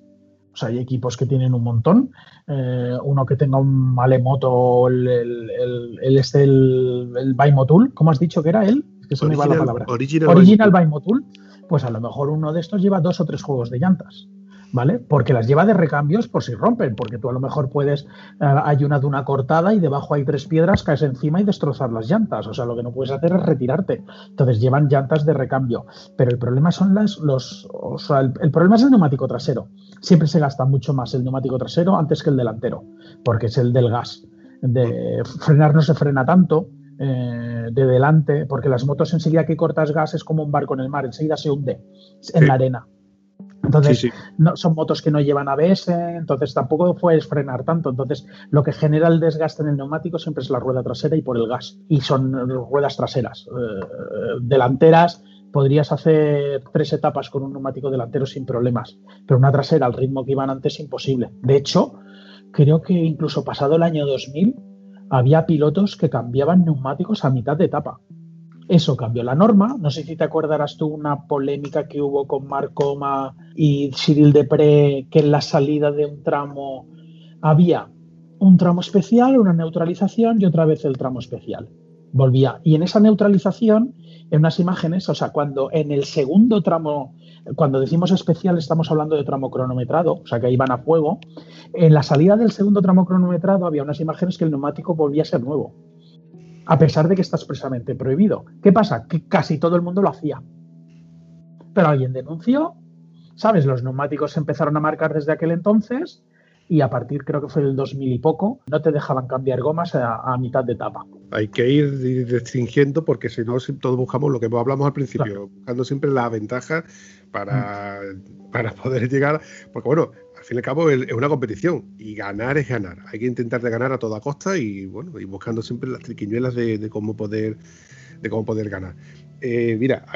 O sea, hay equipos que tienen un montón. Eh, uno que tenga un Malemoto, el, el, el, este, el, el Baimotul, ¿cómo has dicho que era él? Es que se me va la palabra. Original, Original Baimotul. Pues a lo mejor uno de estos lleva dos o tres juegos de llantas. ¿Vale? Porque las lleva de recambios por si rompen, porque tú a lo mejor puedes, eh, hay una duna cortada y debajo hay tres piedras, caes encima y destrozar las llantas, o sea, lo que no puedes hacer es retirarte. Entonces llevan llantas de recambio, pero el problema son las, los, o sea, el, problema es el neumático trasero. Siempre se gasta mucho más el neumático trasero antes que el delantero, porque es el del gas. De frenar no se frena tanto, eh, de delante, porque las motos enseguida que cortas gas es como un barco en el mar, enseguida se hunde en la arena. Entonces, No, son motos que no llevan ABS, entonces tampoco puedes frenar tanto. Entonces, lo que genera el desgaste en el neumático siempre es la rueda trasera y por el gas. Y son ruedas traseras. Eh, delanteras, podrías hacer tres etapas con un neumático delantero sin problemas. Pero una trasera al ritmo que iban antes, imposible. De hecho, creo que incluso pasado el año 2000, había pilotos que cambiaban neumáticos a mitad de etapa. Eso cambió la norma. No sé si te acordarás tú una polémica que hubo con Marcoma y Cyril Depré, que en la salida de un tramo había un tramo especial, una neutralización y otra vez el tramo especial. Volvía. Y en esa neutralización, en unas imágenes, o sea, cuando en el segundo tramo, cuando decimos especial, estamos hablando de tramo cronometrado, o sea, que iban a fuego. En la salida del segundo tramo cronometrado había unas imágenes que el neumático volvía a ser nuevo a pesar de que está expresamente prohibido. ¿Qué pasa? Que casi todo el mundo lo hacía. Pero alguien denunció, ¿sabes? Los neumáticos se empezaron a marcar desde aquel entonces y a partir, creo que fue el 2000 y poco, no te dejaban cambiar gomas a, mitad de etapa. Hay que ir restringiendo porque si no, todos buscamos lo que hablamos al principio, buscando siempre la ventaja para, mm. para poder llegar, porque bueno, fin y al cabo es una competición y ganar es ganar. Hay que intentar de ganar a toda costa y bueno, y buscando siempre las triquiñuelas de, cómo poder de cómo poder ganar. Eh, mira,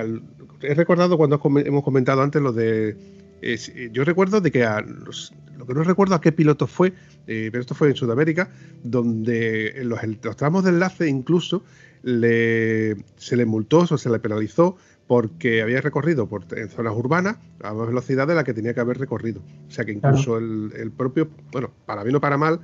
he recordado cuando hemos comentado antes lo de eh, yo recuerdo de que a lo que no recuerdo a qué piloto fue, eh, pero esto fue en Sudamérica, donde los, tramos de enlace incluso se le multó o se le penalizó porque había recorrido por, en zonas urbanas a más velocidad de la que tenía que haber recorrido. O sea que incluso el, propio, bueno, para bien o para mal,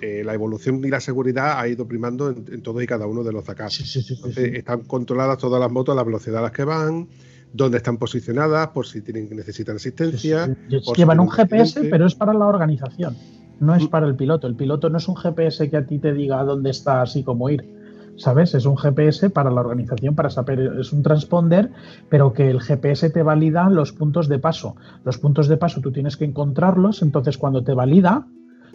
eh, la evolución y la seguridad ha ido primando en, todos y cada uno de los Dakar. están controladas todas las motos a la velocidad a las que van, dónde están posicionadas, por si tienen, necesitan asistencia. Llevan un GPS, pero es para la organización, no es mm. para el piloto. El piloto no es un GPS que a ti te diga dónde estás y cómo ir. ¿Sabes? Es un GPS para la organización, para saber, es un transponder, pero que el GPS te valida los puntos de paso. Los puntos de paso tú tienes que encontrarlos, entonces cuando te valida,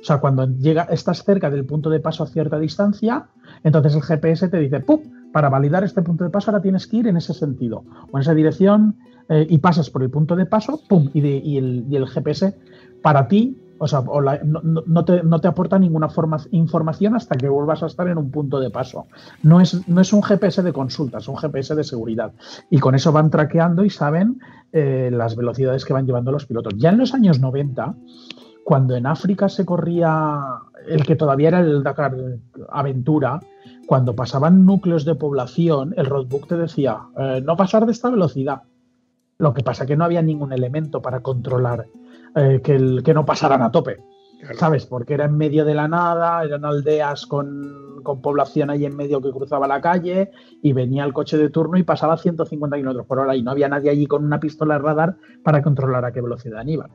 o sea, cuando llega, estás cerca del punto de paso a cierta distancia, entonces el GPS te dice, ¡pum! para validar este punto de paso ahora tienes que ir en ese sentido o en esa dirección eh, y pasas por el punto de paso, ¡pum! Y, el, GPS para ti, o sea, no, te, aporta ninguna información hasta que vuelvas a estar en un punto de paso. No es, no es un GPS de consulta, es un GPS de seguridad. Y con eso van traqueando y saben eh, las velocidades que van llevando los pilotos. Ya en los años 90, cuando en África se corría el que todavía era el Dakar Aventura, cuando pasaban núcleos de población, el roadbook te decía eh, no pasar de esta velocidad. Lo que pasa que no había ningún elemento para controlar eh, que, el, que no pasaran a tope. ¿Sabes? Porque era en medio de la nada, eran aldeas con, con, población ahí en medio que cruzaba la calle y venía el coche de turno y pasaba a 150 km por hora y no había nadie allí con una pistola de radar para controlar a qué velocidad iban.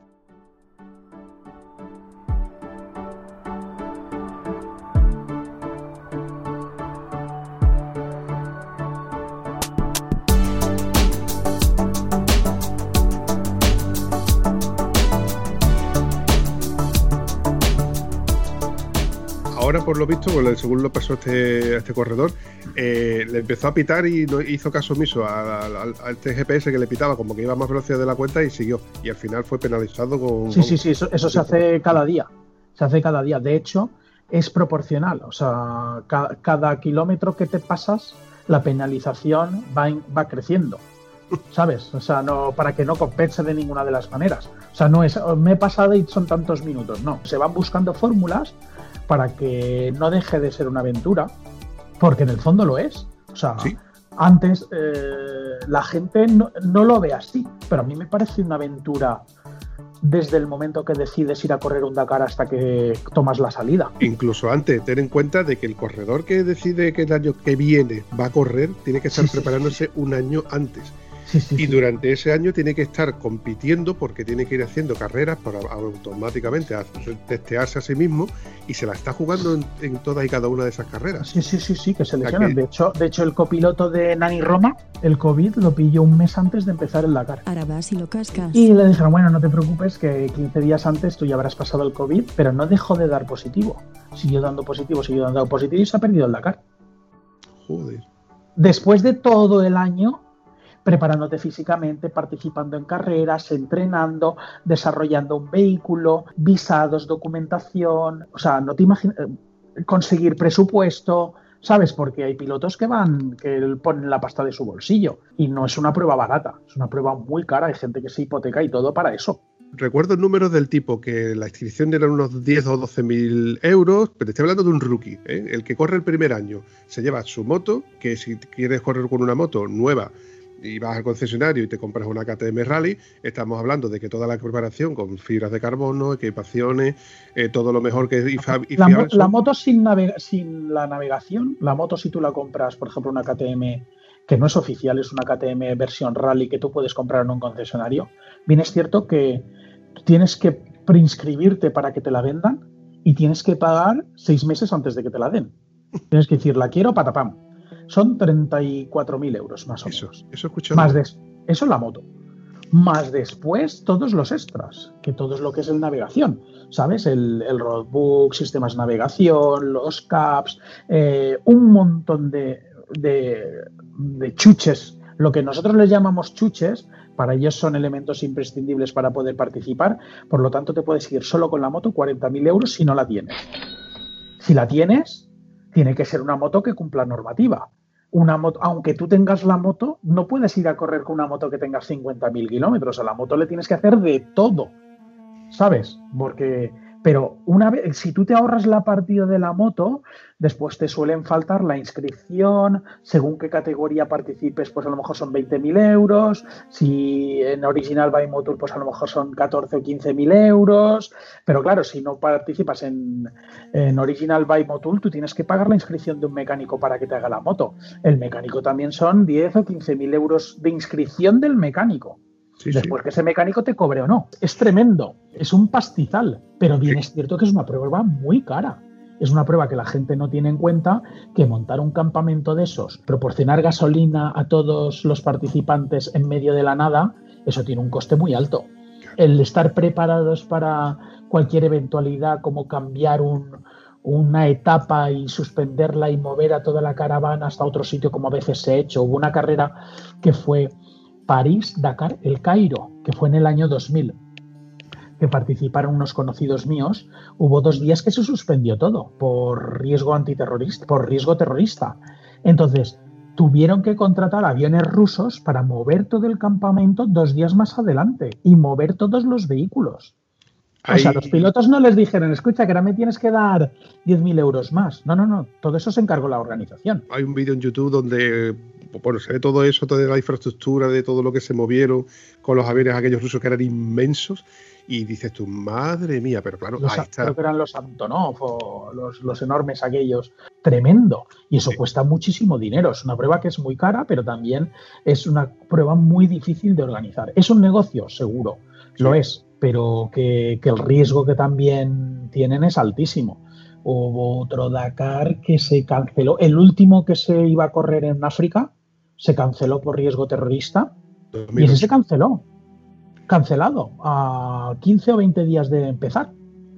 Ahora por lo visto, según lo pasó este, a este corredor, eh, le empezó a pitar y no hizo caso omiso a, este GPS que le pitaba como que iba más velocidad de la cuenta y siguió. Y al final fue penalizado con... Sí, sí, sí, eso, se hace cada día. Se hace cada día. De hecho, es proporcional. O sea, cada, kilómetro que te pasas, la penalización va, va creciendo. ¿sabes? O sea, no, para que no compense de ninguna de las maneras. O sea, no es, me he pasado y son tantos minutos, no. Se van buscando fórmulas para que no deje de ser una aventura, porque en el fondo lo es. O sea, antes eh, la gente no, lo ve así, pero a mí me parece una aventura desde el momento que decides ir a correr un Dakar hasta que tomas la salida. Incluso antes, ten en cuenta de que el corredor que decide que el año que viene va a correr tiene que estar preparándose un año antes y durante ese año tiene que estar compitiendo porque tiene que ir haciendo carreras para automáticamente testearse a sí mismo y se la está jugando en, todas y cada una de esas carreras. Sí, sí, sí, sí, que se lesionan. De, hecho, de hecho, el copiloto de Nani Roma, el COVID, lo pilló un mes antes de empezar el Dakar. Ahora vas y lo cascas. Y le dijeron, bueno, no te preocupes, que 15 días antes tú ya habrás pasado el COVID, pero no dejó de dar positivo. Siguió dando positivo, siguió dando positivo y se ha perdido el Dakar. Joder. Después de todo el año preparándote físicamente, participando en carreras, entrenando, desarrollando un vehículo, visados, documentación, o sea, no te imaginas, eh, conseguir presupuesto, ¿sabes? Porque hay pilotos que van, que ponen la pasta de su bolsillo y no es una prueba barata, es una prueba muy cara, hay gente que se hipoteca y todo para eso. Recuerdo números del tipo que la inscripción era unos 10 o 12 mil euros, pero estoy hablando de un rookie, ¿eh? el que corre el primer año, se lleva su moto, que si quieres correr con una moto nueva, y vas al concesionario y te compras una KTM Rally, estamos hablando de que toda la preparación con fibras de carbono, equipaciones, eh, todo lo mejor que y, la, moto sin, sin la navegación, la moto si tú la compras, por ejemplo, una KTM que no es oficial, es una KTM versión Rally que tú puedes comprar en un concesionario, bien es cierto que tienes que preinscribirte para que te la vendan y tienes que pagar seis meses antes de que te la den. Tienes que decir, la quiero, patapam son 34.000 euros más o menos. Eso escucho. Más de, eso es la moto. Más después todos los extras, que todo es lo que es el navegación. ¿sabes? El, el roadbook, sistemas de navegación, los caps, eh, un montón de, de, de chuches, lo que nosotros les llamamos chuches, para ellos son elementos imprescindibles para poder participar, por lo tanto te puedes ir solo con la moto 40.000 euros si no la tienes. Si la tienes, tiene que ser una moto que cumpla normativa. Una moto, aunque tú tengas la moto, no puedes ir a correr con una moto que tenga 50.000 kilómetros. A la moto le tienes que hacer de todo, ¿sabes? Porque pero una vez, si tú te ahorras la partida de la moto, después te suelen faltar la inscripción, según qué categoría participes, pues a lo mejor son 20.000 euros, si en Original by Motor, pues a lo mejor son 14 o 15.000 euros, pero claro, si no participas en, en Original by Motor, tú tienes que pagar la inscripción de un mecánico para que te haga la moto. El mecánico también son 10 o 15.000 euros de inscripción del mecánico. Sí, después que ese mecánico te cobre o no. Es tremendo, es un pastizal, pero bien es cierto que es una prueba muy cara. Es una prueba que la gente no tiene en cuenta que montar un campamento de esos, proporcionar gasolina a todos los participantes en medio de la nada, eso tiene un coste muy alto. El estar preparados para cualquier eventualidad como cambiar un, una etapa y suspenderla y mover a toda la caravana hasta otro sitio como a veces se ha hecho. Hubo una carrera que fue París, Dakar, El Cairo, que fue en el año 2000, que participaron unos conocidos míos, hubo dos días que se suspendió todo por riesgo antiterrorista, por riesgo terrorista. Entonces, tuvieron que contratar aviones rusos para mover todo el campamento dos días más adelante y mover todos los vehículos. O sea, los pilotos no les dijeron, escucha, que ahora me tienes que dar 10.000 euros más. No, no, no, todo eso se encargó la organización. Hay un vídeo en YouTube donde bueno, se ve todo eso, toda la infraestructura, de todo lo que se movieron con los aviones aquellos rusos que eran inmensos. Y dices tú, madre mía, pero claro, los, ahí está. Creo que eran los Antonov o los, los enormes aquellos. Tremendo. Y eso sí. cuesta muchísimo dinero. Es una prueba que es muy cara, pero también es una prueba muy difícil de organizar. Es un negocio, seguro, sí. lo es, pero que, que el riesgo que también tienen es altísimo. Hubo otro Dakar que se canceló. El último que se iba a correr en África se canceló por riesgo terrorista 2008. y ese se canceló. Cancelado a 15 o 20 días de empezar.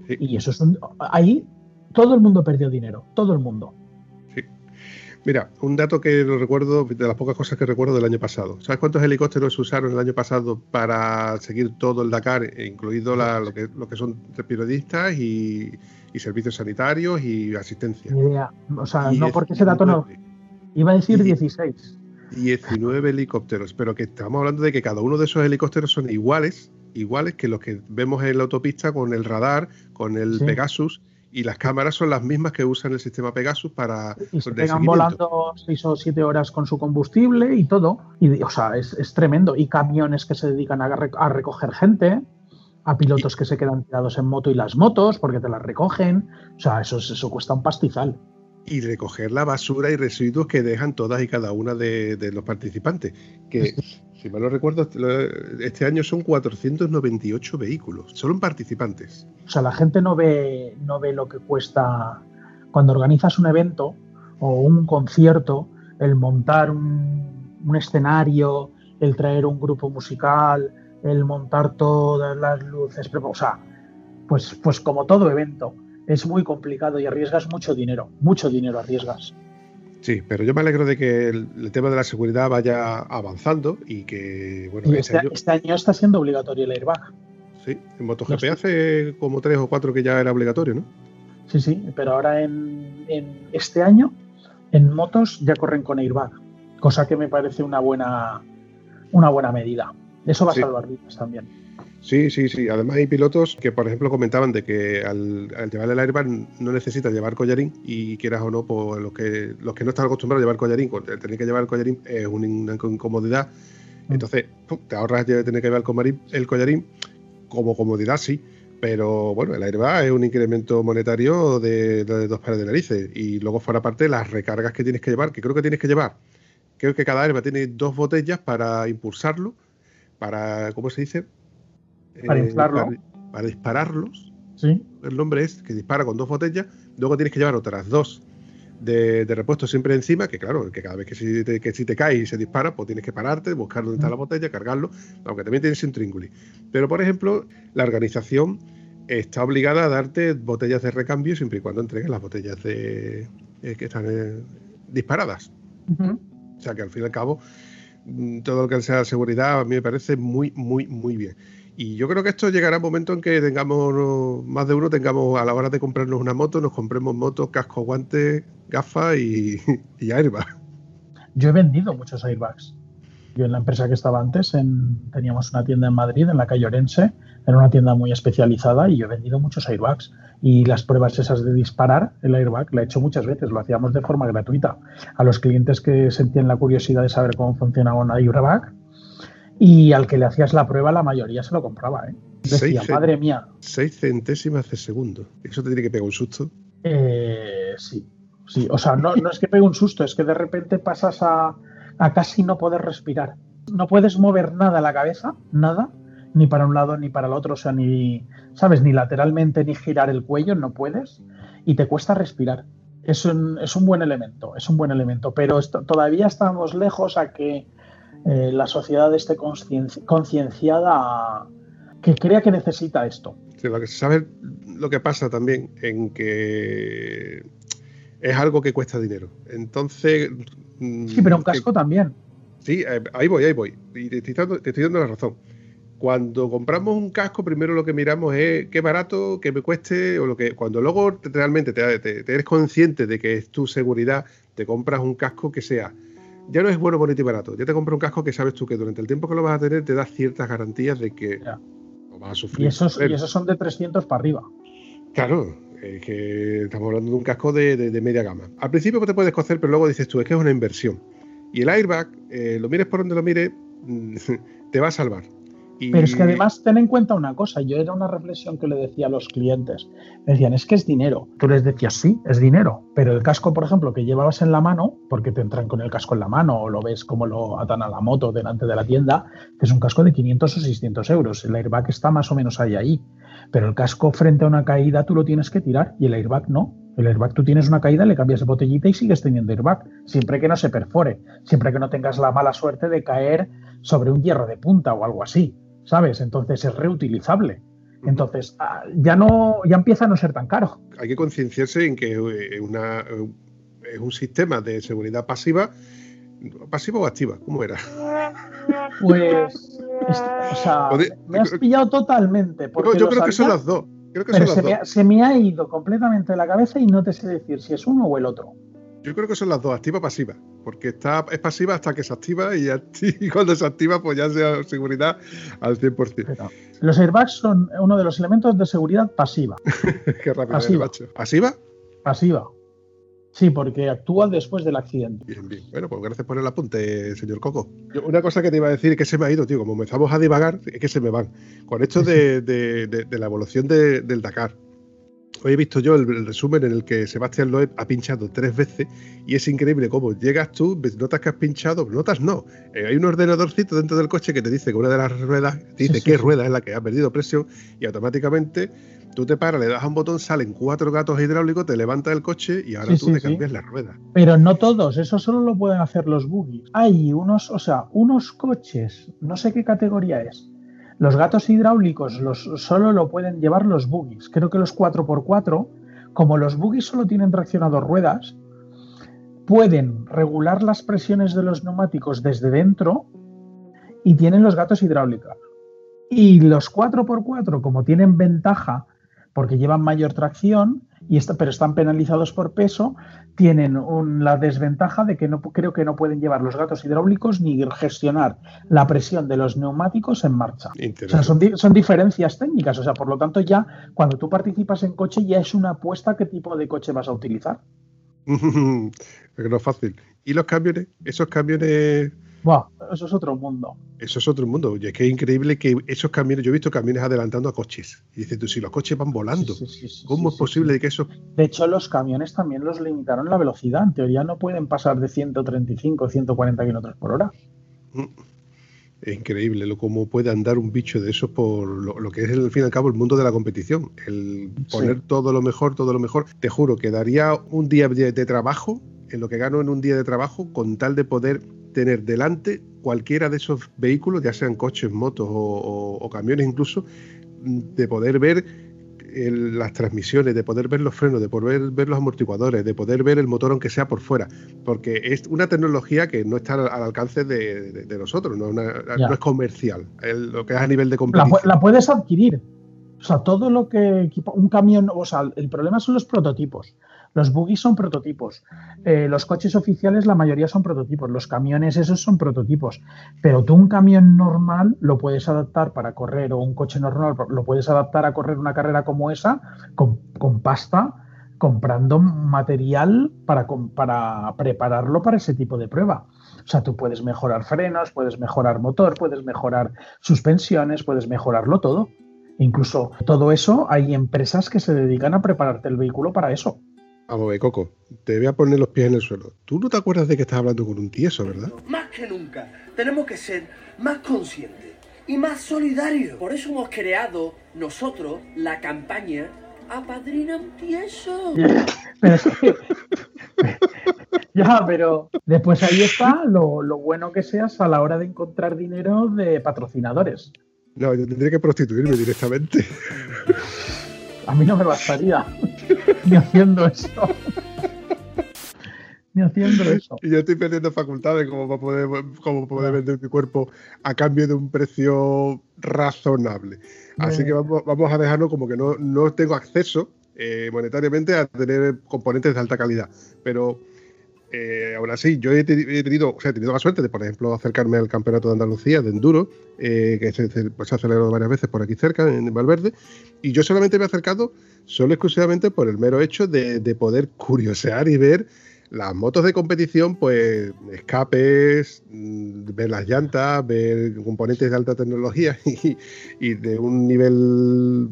Sí. Y eso es un. Ahí todo el mundo perdió dinero. Todo el mundo. Sí. Mira, un dato que lo recuerdo, de las pocas cosas que recuerdo del año pasado. ¿Sabes cuántos helicópteros se usaron el año pasado para seguir todo el Dakar, incluido la, lo, que, lo que son periodistas y, y servicios sanitarios y asistencia. Idea. O sea, y no porque ese dato no. Iba a decir 16. 19 helicópteros, pero que estamos hablando de que cada uno de esos helicópteros son iguales, iguales que los que vemos en la autopista con el radar, con el sí. Pegasus, y las cámaras son las mismas que usan el sistema Pegasus para. Y se pegan volando 6 o 7 horas con su combustible y todo. Y, o sea, es, es tremendo. Y camiones que se dedican a, a recoger gente a pilotos que se quedan tirados en moto y las motos porque te las recogen. O sea, eso, eso cuesta un pastizal. Y recoger la basura y residuos que dejan todas y cada una de, de los participantes. Que, si mal no recuerdo, este año son 498 vehículos, solo en participantes. O sea, la gente no ve, no ve lo que cuesta cuando organizas un evento o un concierto, el montar un, un escenario, el traer un grupo musical, el montar todas las luces, o sea, pues, pues como todo evento, es muy complicado y arriesgas mucho dinero, mucho dinero arriesgas. Sí, pero yo me alegro de que el, el tema de la seguridad vaya avanzando y que, bueno, y este, año... este, año... está siendo obligatorio el airbag. Sí, en MotoGP hace como tres o cuatro que ya era obligatorio, ¿no? Sí, sí, pero ahora en, en este año en motos ya corren con airbag, cosa que me parece una buena, una buena medida. Eso va a salvar vidas también. Sí, sí, sí. Además hay pilotos que, por ejemplo, comentaban de que al, al llevar el airbag no necesita llevar collarín y quieras o no, pues los que, los que no están acostumbrados a llevar collarín, tener que llevar el collarín es una incomodidad. Entonces, te ahorras tener que llevar el collarín, como comodidad, sí, pero bueno, el airbag es un incremento monetario de, de, dos pares de narices y luego fuera parte las recargas que tienes que llevar, que creo que tienes que llevar. Creo que cada airbag tiene dos botellas para impulsarlo para, ¿cómo se dice? Para eh, inflarlo. Para, para, dispararlos. Sí. El nombre es que dispara con dos botellas, luego tienes que llevar otras dos de, de repuesto siempre encima, que claro, que cada vez que si, te, que si te cae y se dispara, pues tienes que pararte, buscar dónde está la botella, cargarlo, aunque también tienes un trínguli. Pero, por ejemplo, la organización está obligada a darte botellas de recambio siempre y cuando entregues las botellas de eh, que están eh, disparadas. O sea que al fin y al cabo, mm, todo lo que sea seguridad a mí me parece muy, muy, muy bien. Y yo creo que esto llegará un momento en que tengamos, más de uno tengamos a la hora de comprarnos una moto, nos compremos motos, casco, guantes, gafas y, y airbag. Yo he vendido muchos airbags. Yo en la empresa que estaba antes en, teníamos una tienda en Madrid, en la calle Orense, era una tienda muy especializada y yo he vendido muchos airbags. Y las pruebas esas de disparar el airbag la he hecho muchas veces, lo hacíamos de forma gratuita. A los clientes que sentían la curiosidad de saber cómo funcionaba un airbag, y al que le hacías la prueba, la mayoría se lo compraba, ¿eh? Decía, madre mía. Seis centésimas de segundo. ¿Eso te tiene que pegar un susto? Eh, sí, sí. O sea, no, no es que pegue un susto, es que de repente pasas a, a casi no poder respirar. No puedes mover nada la cabeza, nada, ni para un lado ni para el otro, o sea, ni, ¿sabes? Ni lateralmente ni girar el cuello, no puedes, y te cuesta respirar. Es un, es un buen elemento, es un buen elemento, pero todavía estamos lejos a que eh, la sociedad esté concienciada que crea que necesita esto. Sí, lo que se sabe lo que pasa también en que es algo que cuesta dinero. Entonces. Mm, sí, pero un casco también. Sí, eh, ahí voy, ahí voy. Y te estoy, dando, la razón. Cuando compramos un casco, primero lo que miramos es qué barato, qué me cueste, o lo que. Cuando luego realmente te, te eres consciente de que es tu seguridad, te compras un casco que sea ya no es bueno, bonito y barato. Ya te compras un casco que sabes tú que durante el tiempo que lo vas a tener te da ciertas garantías de que lo vas a sufrir. Y esos, y esos son de 300 para arriba. Claro, es que estamos hablando de un casco de, media gama. Al principio te puedes cocer, pero luego dices tú, es que es una inversión. Y el airbag, eh, lo mires por donde lo mires, te va a salvar. Pero es que además ten en cuenta una cosa, yo era una reflexión que le decía a los clientes, me decían, es que es dinero. Tú les decías, sí, es dinero, pero el casco, por ejemplo, que llevabas en la mano, porque te entran con el casco en la mano o lo ves como lo atan a la moto delante de la tienda, que es un casco de 500 o 600 euros, el airbag está más o menos ahí, ahí, pero el casco frente a una caída tú lo tienes que tirar y el airbag no. El airbag tú tienes una caída, le cambias de botellita y sigues teniendo airbag, siempre que no se perfore, siempre que no tengas la mala suerte de caer sobre un hierro de punta o algo así. ¿Sabes? Entonces es reutilizable. Entonces ah, ya no ya empieza a no ser tan caro. Hay que concienciarse en que eh, una, eh, es un sistema de seguridad pasiva, pasiva o activa, ¿cómo era? Pues, o sea, me has pillado totalmente. yo creo que son las dos. Creo que son las se, dos. Me, se me ha ido completamente la cabeza y no te sé decir si es uno o el otro. Yo creo que son las dos, activa pasiva, porque está, es pasiva hasta que se activa y, cuando se activa pues ya sea seguridad al 100%. los airbags son uno de los elementos de seguridad pasiva. Qué rápido pasiva. ¿Pasiva? Pasiva. Sí, porque actúa después del accidente. Bien, bien. Bueno, pues gracias por el apunte, señor Coco. una cosa que te iba a decir que se me ha ido, tío, como empezamos a divagar, es que se me van. Con esto de, la evolución del Dakar, Hoy he visto yo el, resumen en el que Sebastián Loeb ha pinchado tres veces y es increíble cómo llegas tú, notas que has pinchado, notas no. Eh, hay un ordenadorcito dentro del coche que te dice que una de las ruedas, te dice qué rueda es la que ha perdido presión y automáticamente tú te paras, le das a un botón, salen cuatro gatos hidráulicos, te levantas el coche y ahora tú te cambias la rueda. Pero no todos, eso solo lo pueden hacer los buggies. Hay unos, o sea, unos coches, no sé qué categoría es, los gatos hidráulicos los, solo lo pueden llevar los buggies. Creo que los 4x4, como los buggies solo tienen tracción a dos ruedas, pueden regular las presiones de los neumáticos desde dentro y tienen los gatos hidráulicos. Y los 4x4, como tienen ventaja porque llevan mayor tracción, y pero están penalizados por peso, tienen la desventaja de que no creo que no pueden llevar los gatos hidráulicos ni gestionar la presión de los neumáticos en marcha. O sea, son, son, diferencias técnicas. O sea, por lo tanto, ya cuando tú participas en coche, ya es una apuesta qué tipo de coche vas a utilizar. no es fácil. ¿Y los camiones? ¿Esos camiones eso es otro mundo. Eso es otro mundo. Y es que es increíble que esos camiones, yo he visto camiones adelantando a coches. Y dices tú, si los coches van volando, ¿cómo es posible que eso...? De hecho, los camiones también los limitaron la velocidad. En teoría no pueden pasar de 135 o 140 kilómetros por hora. Mm. Es increíble lo cómo puede andar un bicho de esos por lo, que es, al fin y al cabo, el mundo de la competición. El poner todo lo mejor, todo lo mejor. Te juro que daría un día de trabajo, en lo que gano en un día de trabajo, con tal de poder tener delante cualquiera de esos vehículos, ya sean coches, motos o, camiones incluso, de poder ver las transmisiones, de poder ver los frenos, de poder ver los amortiguadores, de poder ver el motor aunque sea por fuera, porque es una tecnología que no está al, alcance de, nosotros, no, es comercial, lo que es a nivel de competición. La, puedes adquirir. O sea, todo lo que un camión, o sea, el problema son los prototipos. Los buggies son prototipos. Eh, los coches oficiales, la mayoría son prototipos. Los camiones, esos son prototipos. Pero tú un camión normal lo puedes adaptar para correr, o un coche normal lo puedes adaptar a correr una carrera como esa con, pasta, comprando material para, para prepararlo para ese tipo de prueba. O sea, tú puedes mejorar frenos, puedes mejorar motor, puedes mejorar suspensiones, puedes mejorarlo todo. Incluso todo eso, hay empresas que se dedican a prepararte el vehículo para eso. Vamos a ver, Coco, te voy a poner los pies en el suelo. Tú no te acuerdas de que estás hablando con un tieso, ¿verdad? Más que nunca, tenemos que ser más conscientes y más solidarios. Por eso hemos creado nosotros la campaña Apadrina un tieso. Pero ya, pero después ahí está lo, lo bueno que seas a la hora de encontrar dinero de patrocinadores. No, yo tendría que prostituirme directamente. A mí no me bastaría. ni haciendo eso. ni haciendo eso. Y yo estoy perdiendo facultades como para poder, como poder vender mi cuerpo a cambio de un precio razonable. Así que vamos, a dejarlo como que no, no tengo acceso eh, monetariamente a tener componentes de alta calidad. Pero eh, aún así, yo he, tenido, o sea, he tenido la suerte de, por ejemplo, acercarme al Campeonato de Andalucía de Enduro, eh, que se, pues, ha celebrado varias veces por aquí cerca, en Valverde, y yo solamente me he acercado solo exclusivamente por el mero hecho de, poder curiosear y ver las motos de competición, pues escapes, mm, ver las llantas, ver componentes de alta tecnología y de un nivel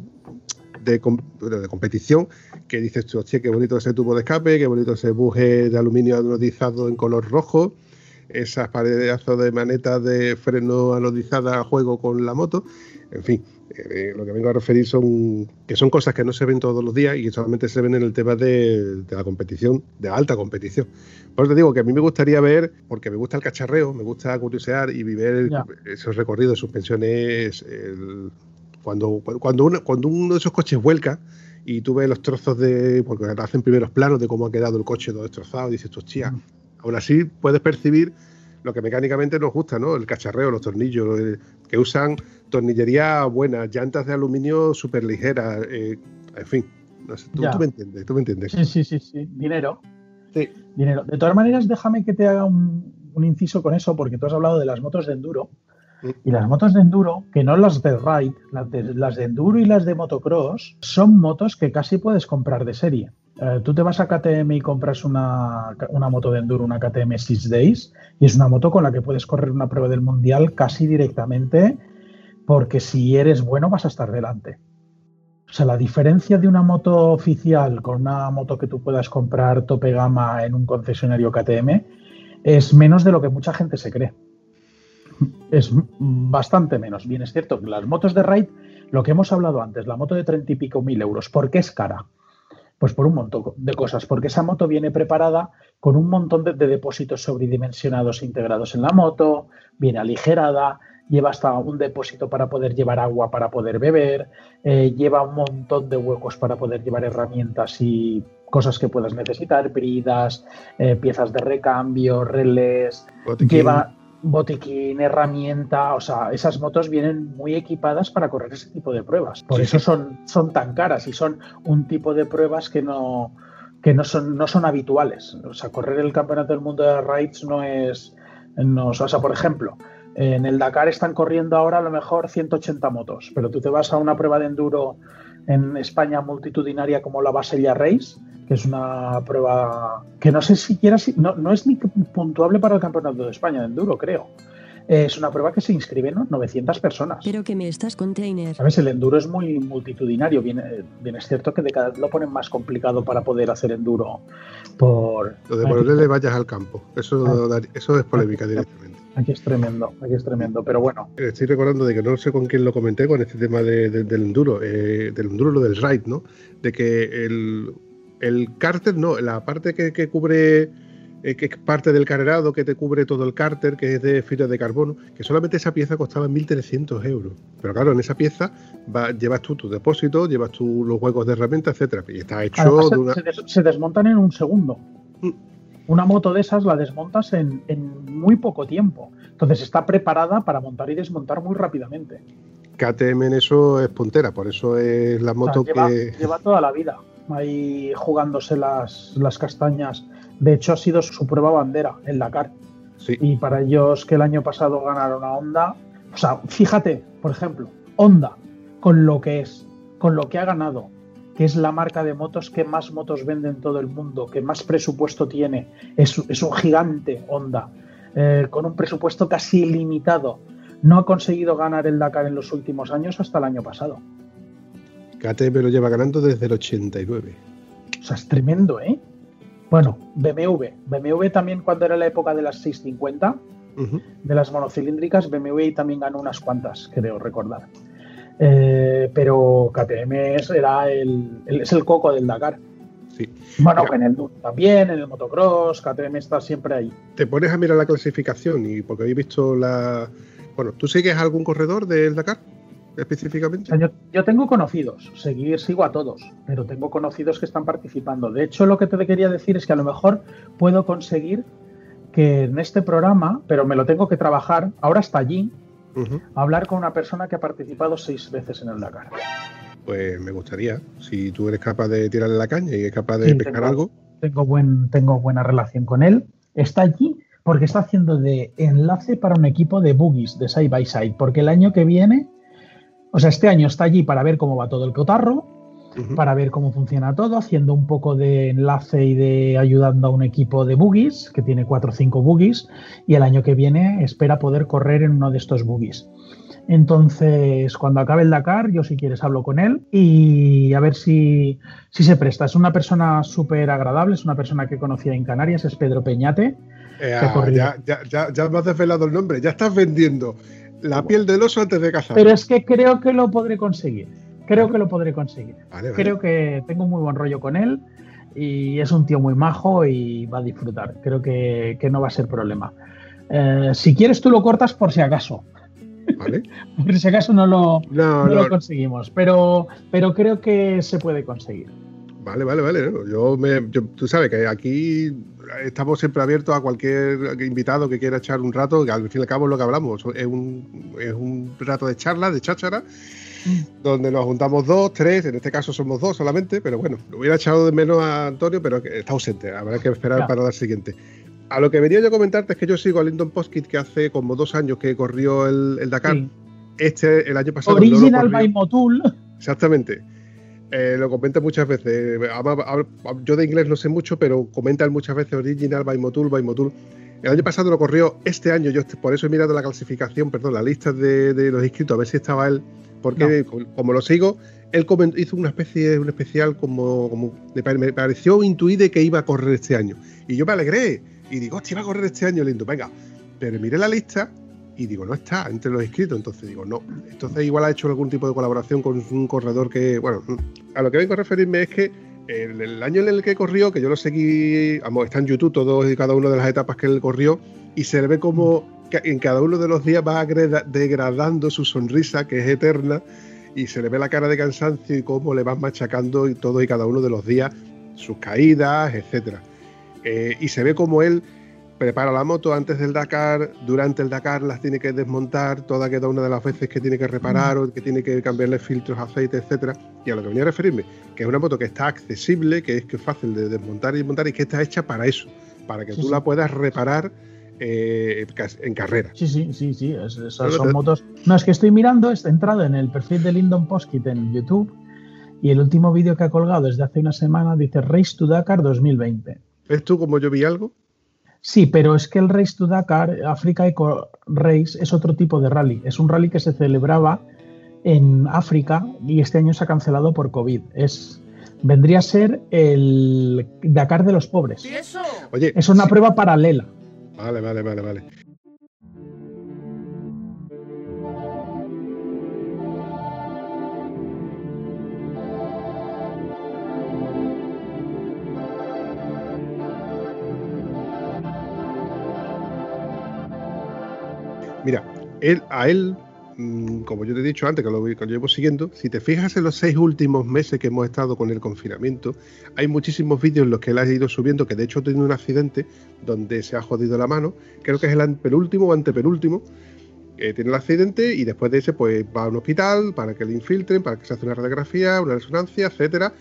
de, competición que dices tú, hostia, qué bonito ese tubo de escape, qué bonito ese buje de aluminio anodizado en color rojo, esas paredazos de manetas de freno anodizada a juego con la moto, en fin, eh, lo que vengo a referir son que son cosas que no se ven todos los días y que solamente se ven en el tema de, la competición, de alta competición. Por eso te digo que a mí me gustaría ver, porque me gusta el cacharreo, me gusta curiosear y vivir esos recorridos, suspensiones, el, cuando, cuando, uno, cuando uno de esos coches vuelca y tú ves los trozos de. porque hacen primeros planos de cómo ha quedado el coche todo destrozado, y dices, hostia, mm. aún así puedes percibir lo que mecánicamente nos gusta, ¿no? El cacharreo, los tornillos, que usan tornillería buena, llantas de aluminio súper ligeras, eh, en fin. tú, me entiendes, tú me entiendes. Sí, sí, sí, sí. Dinero. Sí. Dinero. De todas maneras, déjame que te haga un, un inciso con eso, porque tú has hablado de las motos de enduro. Y las motos de enduro, que no las de ride, las de, enduro y las de motocross, son motos que casi puedes comprar de serie. Eh, tú te vas a KTM y compras una, moto de enduro, una KTM Six Days, y es una moto con la que puedes correr una prueba del mundial casi directamente, porque si eres bueno vas a estar delante. O sea, la diferencia de una moto oficial con una moto que tú puedas comprar tope gama en un concesionario KTM es menos de lo que mucha gente se cree es bastante menos. Bien, es cierto que las motos de ride, lo que hemos hablado antes, la moto de treinta y pico mil euros, ¿por qué es cara? Pues por un montón de cosas, porque esa moto viene preparada con un montón de, depósitos sobredimensionados integrados en la moto, viene aligerada, lleva hasta un depósito para poder llevar agua para poder beber, eh, lleva un montón de huecos para poder llevar herramientas y cosas que puedas necesitar, bridas, eh, piezas de recambio, relés, lleva botiquín, herramienta, o sea, esas motos vienen muy equipadas para correr ese tipo de pruebas. Por eso son, son tan caras y son un tipo de pruebas que no, que no son, no son habituales. O sea, correr el campeonato del mundo de rides no es, no, o sea, por ejemplo, en el Dakar están corriendo ahora a lo mejor 180 motos, pero tú te vas a una prueba de enduro en España multitudinaria como la Basella Race que es una prueba que no sé siquiera si, no, no es ni puntuable para el Campeonato de España de Enduro, creo. Es una prueba que se inscriben 900 personas. Pero que me estás container. Sabes, el enduro es muy multitudinario. Bien, bien es cierto que de cada vez lo ponen más complicado para poder hacer enduro por. Lo de ponerle vayas al campo. Eso, ah. eso es polémica directamente. Aquí es tremendo, aquí es tremendo, pero bueno. Estoy recordando de que no sé con quién lo comenté con este tema del enduro, eh, del enduro, lo del ride, ¿no? De que el, el cárter no, la parte que, cubre eh, que es parte del carrerado que te cubre todo el cárter, que es de fibra de carbono, que solamente esa pieza costaba 1.300 euros. Pero claro, en esa pieza va- llevas tú tu depósito, llevas tú los huecos de herramientas, etcétera. Y está hecho Además, de una. se, des- se desmontan en un segundo. Mm. Una moto de esas la desmontas en, en muy poco tiempo. Entonces está preparada para montar y desmontar muy rápidamente. KTM en eso es puntera, por eso es la O sea, moto lleva, que. lleva toda la vida ahí jugándose las, las castañas. De hecho, ha sido su prueba bandera, el Dakar. Sí, Y para ellos que el año pasado ganaron a Honda, o sea, fíjate, por ejemplo, Honda, con lo que es, con lo que ha ganado, que es la marca de motos que más motos vende en todo el mundo, que más presupuesto tiene, es, es un gigante Honda, eh, con un presupuesto casi ilimitado. No ha conseguido ganar el Dakar en los últimos años hasta el año pasado. KTM lo lleva ganando desde el 89. O sea, es tremendo, ¿eh? Bueno, BMW. BMW también cuando era la época de las 650, Ujú. de las monocilíndricas, BMW también ganó unas cuantas, creo recordar. Eh, pero KTM es, era el, el- es el coco del Dakar. Sí. Bueno, Mira. en el también, en el motocross, KTM está siempre ahí. Te pones a mirar la clasificación y porque habéis visto la. Bueno, ¿tú sigues algún corredor del Dakar específicamente? yo, yo tengo conocidos, seguir sigo a todos, pero tengo conocidos que están participando. De hecho, lo que te quería decir es que a lo mejor puedo conseguir que en este programa, pero me lo tengo que trabajar, ahora está allí, Ujú. hablar con una persona que ha participado seis veces en el Dakar. Pues me gustaría, si tú eres capaz de tirarle la caña y es capaz de Sí, pescar tengo- algo. tengo, buen, tengo buena relación con él. Está allí porque está haciendo de enlace para un equipo de boogies, de side by side, porque el año que viene, o sea, este año está allí para ver cómo va todo el cotarro, para ver cómo funciona todo, haciendo un poco de enlace y de ayudando a un equipo de boogies, que tiene cuatro o cinco boogies, y el año que viene espera poder correr en uno de estos boogies. Entonces, cuando acabe el Dakar, yo si quieres hablo con él y a ver si, si se presta. Es una persona súper agradable, es una persona que conocía en Canarias, es Pedro Peñate. Eh, ya, ya, ya, ya me has desvelado el nombre, ya estás vendiendo la piel del oso antes de cazar. Pero es que creo que lo podré conseguir. Creo que lo podré conseguir. Vale, vale. Creo que tengo muy buen rollo con él y es un tío muy majo y va a disfrutar. Creo que, que no va a ser problema. Eh, si quieres, tú lo cortas por si acaso. Vale. Por si acaso no lo, No, no no, lo conseguimos. Pero, pero creo que se puede conseguir. Vale, vale, vale. no, Yo me, yo- tú sabes que aquí estamos siempre abiertos a cualquier invitado que quiera echar un rato, que al fin y al cabo es lo que hablamos. Es un, es un rato de charla, de cháchara, donde nos juntamos dos, tres, en este caso somos dos solamente, pero bueno, lo hubiera echado de menos a Antonio, pero está ausente, habrá que esperar Ya. para la siguiente. A lo que venía yo a comentarte es que yo sigo a Lyndon Poskit, que hace como dos años que corrió el, el Dakar. Sí. Este, el año pasado. Original by Motul. Exactamente. Eh, lo comenta muchas veces. Yo de inglés no sé mucho, pero comenta él muchas veces Original by Motul, by Motul. El año pasado lo corrió, este año yo por eso he mirado la clasificación, perdón, la lista de, de los inscritos, a ver si estaba él, porque co- como lo sigo, él hizo una especie, un especial como, como me, pare- me pareció intuir de que iba a correr este año. Y yo me alegré y digo, hostia, va a correr este año, lindo, venga. Pero miré la lista y digo, no está entre los inscritos, entonces digo, no. Entonces igual ha hecho algún tipo de colaboración con un corredor que, bueno, a lo que vengo a referirme es que el, año en el que corrió, que yo lo seguí, vamos, está en YouTube todos y cada una de las etapas que él corrió, y se le ve como en cada uno de los días va degradando su sonrisa, que es eterna, y se le ve la cara de cansancio y cómo le van machacando y todo y cada uno de los días sus caídas, etcétera. Eh, y se ve como él prepara la moto antes del Dakar, durante el Dakar las tiene que desmontar toda cada una de las veces que tiene que reparar o que tiene que cambiarle filtros, aceite, etcétera. Y a lo que venía a referirme, que es una moto que está accesible, que es que es fácil de desmontar y desmontar y que está hecha para eso, para que Sí, tú sí. la puedas reparar eh, en carrera. Sí, sí, sí, sí. es- esas son motos. No, es que estoy mirando, he entrado en el perfil de Lyndon Poskit en YouTube y el último vídeo que ha colgado desde hace una semana dice Race to Dakar 2020. ¿Ves tú como yo vi algo? Sí, pero es que el Race to Dakar, Africa Eco Race, es otro tipo de rally. Es un rally que se celebraba en África y este año se ha cancelado por COVID. Es, vendría a ser el Dakar de los pobres. ¿Y eso? Oye, Es una sí. prueba paralela. Vale, vale, vale, vale. Él, a él, mm, como yo te he dicho antes, que lo, que llevo siguiendo, si te fijas en los seis últimos meses que hemos estado con el confinamiento, hay muchísimos vídeos en los que él ha ido subiendo, que de hecho tiene un accidente donde se ha jodido la mano, creo que es el penúltimo o antepenúltimo, eh, tiene el accidente y después de ese pues va a un hospital para que le infiltren, para que se haga una radiografía, una resonancia, etcétera.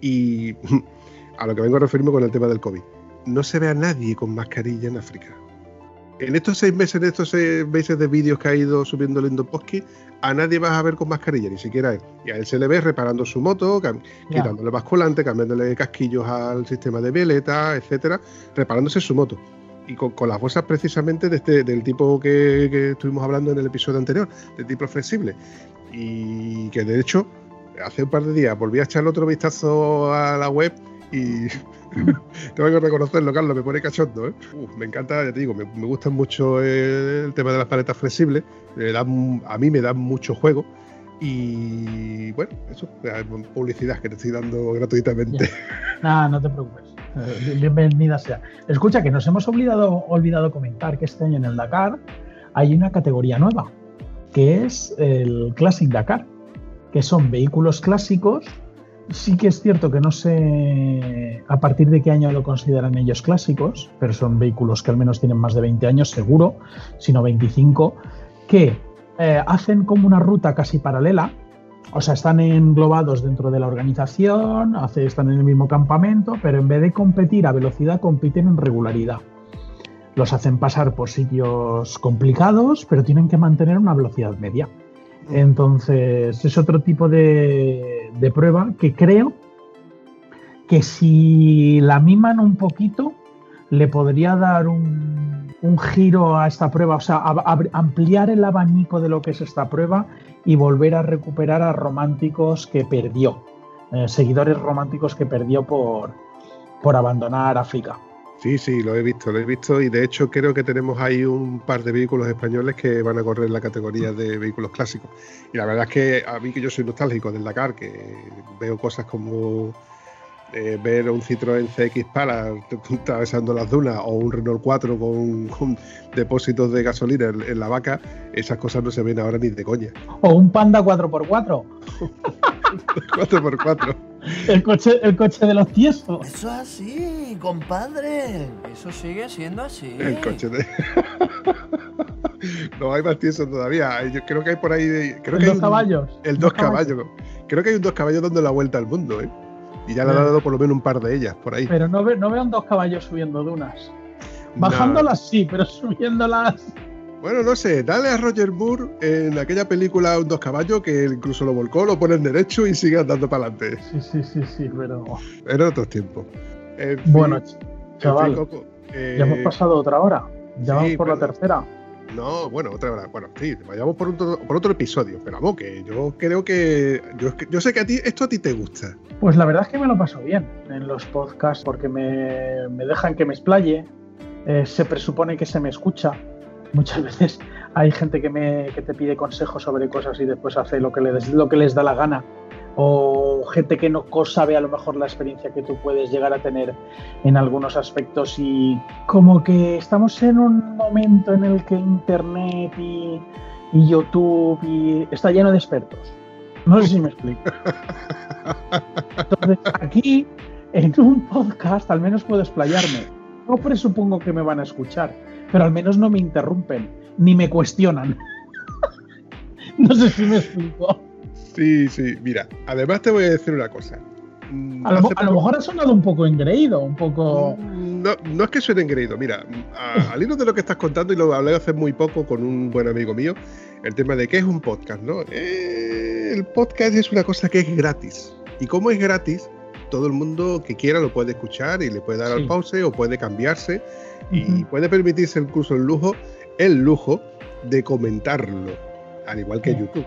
Y a lo que vengo a referirme con el tema del COVID. No se ve a nadie con mascarilla en África. En estos seis meses, en estos seis meses de vídeos que ha ido subiendo Lindo Posky, a nadie vas a ver con mascarilla, ni siquiera a él. Y a él se le ve reparando su moto, quitándole basculante, cambiándole casquillos al sistema de violeta, etcétera, reparándose su moto. Y con, las bolsas precisamente de este, del tipo que, que estuvimos hablando en el episodio anterior, del tipo flexible. Y que de hecho, hace un par de días volví a echarle otro vistazo a la web y tengo que reconocerlo, Carlos, me pone cachondo. ¿eh? me encanta, ya te digo, me, gusta mucho el, tema de las paletas flexibles, a mí me da mucho juego. Y bueno, eso, publicidad que te estoy dando gratuitamente. Nada, no te preocupes. Eh, bienvenida sea. Escucha, que nos hemos olvidado, olvidado comentar que este año en el Dakar hay una categoría nueva, que es el Classic Dakar, que son vehículos clásicos Sí que es cierto que no sé a partir de qué año lo consideran ellos clásicos, pero son vehículos que al menos tienen más de 20 años, seguro, sino 25, que eh, hacen como una ruta casi paralela, o sea, están englobados dentro de la organización, hace, están en el mismo campamento, pero en vez de competir a velocidad, compiten en regularidad. Los hacen pasar por sitios complicados, pero tienen que mantener una velocidad media. Entonces, es otro tipo de, prueba que creo que si la miman un poquito, le podría dar un, giro a esta prueba, o sea, ampliar el abanico de lo que es esta prueba y volver a recuperar a románticos que perdió, eh, seguidores románticos que perdió por, por abandonar África. Sí, sí, lo he visto, lo he visto y de hecho creo que tenemos ahí un par de vehículos españoles que van a correr la categoría de vehículos clásicos. Y la verdad es que a mí que yo soy nostálgico del Dakar, que veo cosas como eh, ver un Citroën CX para atravesando las dunas o un Renault 4 con, depósitos de gasolina en, la vaca, esas cosas no se ven ahora ni de coña. O un Panda 4x4. 4x4. El coche, el coche de los tiesos. Eso es así, compadre. Eso sigue siendo así. El coche de. no hay más tiesos todavía. Yo creo que hay por ahí. Creo el que dos caballos. El dos, caballos. Creo que hay un dos caballos dando la vuelta al mundo, ¿eh? Y ya le ha dado por lo menos un par de ellas por ahí. Pero no, ve, no vean dos caballos subiendo dunas. Bajándolas sí, pero subiéndolas. Bueno, no sé, dale a Roger Moore en aquella película Un dos caballos que incluso lo volcó, lo pone en derecho y sigue andando para adelante. Sí, sí, sí, sí, pero. Era otros tiempos. bueno, chaval, ya hemos eh, pasado otra hora. Ya vamos por la tercera. No, bueno, otra hora. Bueno, sí, vayamos por otro, por otro episodio. Pero vamos, que yo creo que yo, yo, sé que a ti esto a ti te gusta. Pues la verdad es que me lo paso bien en los podcasts porque me, me dejan que me explaye. Eh, se presupone que se me escucha muchas veces hay gente que, me, que te pide consejos sobre cosas y después hace lo que, les, lo que les da la gana. O gente que no sabe a lo mejor la experiencia que tú puedes llegar a tener en algunos aspectos y como que estamos en un momento en el que Internet y, y YouTube y está lleno de expertos. No sé si me explico. Entonces, aquí, en un podcast, al menos puedo explayarme. No presupongo que me van a escuchar, pero al menos no me interrumpen ni me cuestionan. no sé si me explico. Sí, sí, mira, además te voy a decir una cosa. Mm, a lo, mejor ha sonado un poco engreído, un poco. Mm, no, no es que suene engreído, mira, al hilo de lo que estás contando, y lo hablé hace muy poco con un buen amigo mío, el tema de qué es un podcast, ¿no? Eh, el podcast es una cosa que es gratis. Y como es gratis, todo el mundo que quiera lo puede escuchar y le puede dar al pause o puede cambiarse y puede permitirse incluso el lujo, el lujo de comentarlo, al igual que YouTube.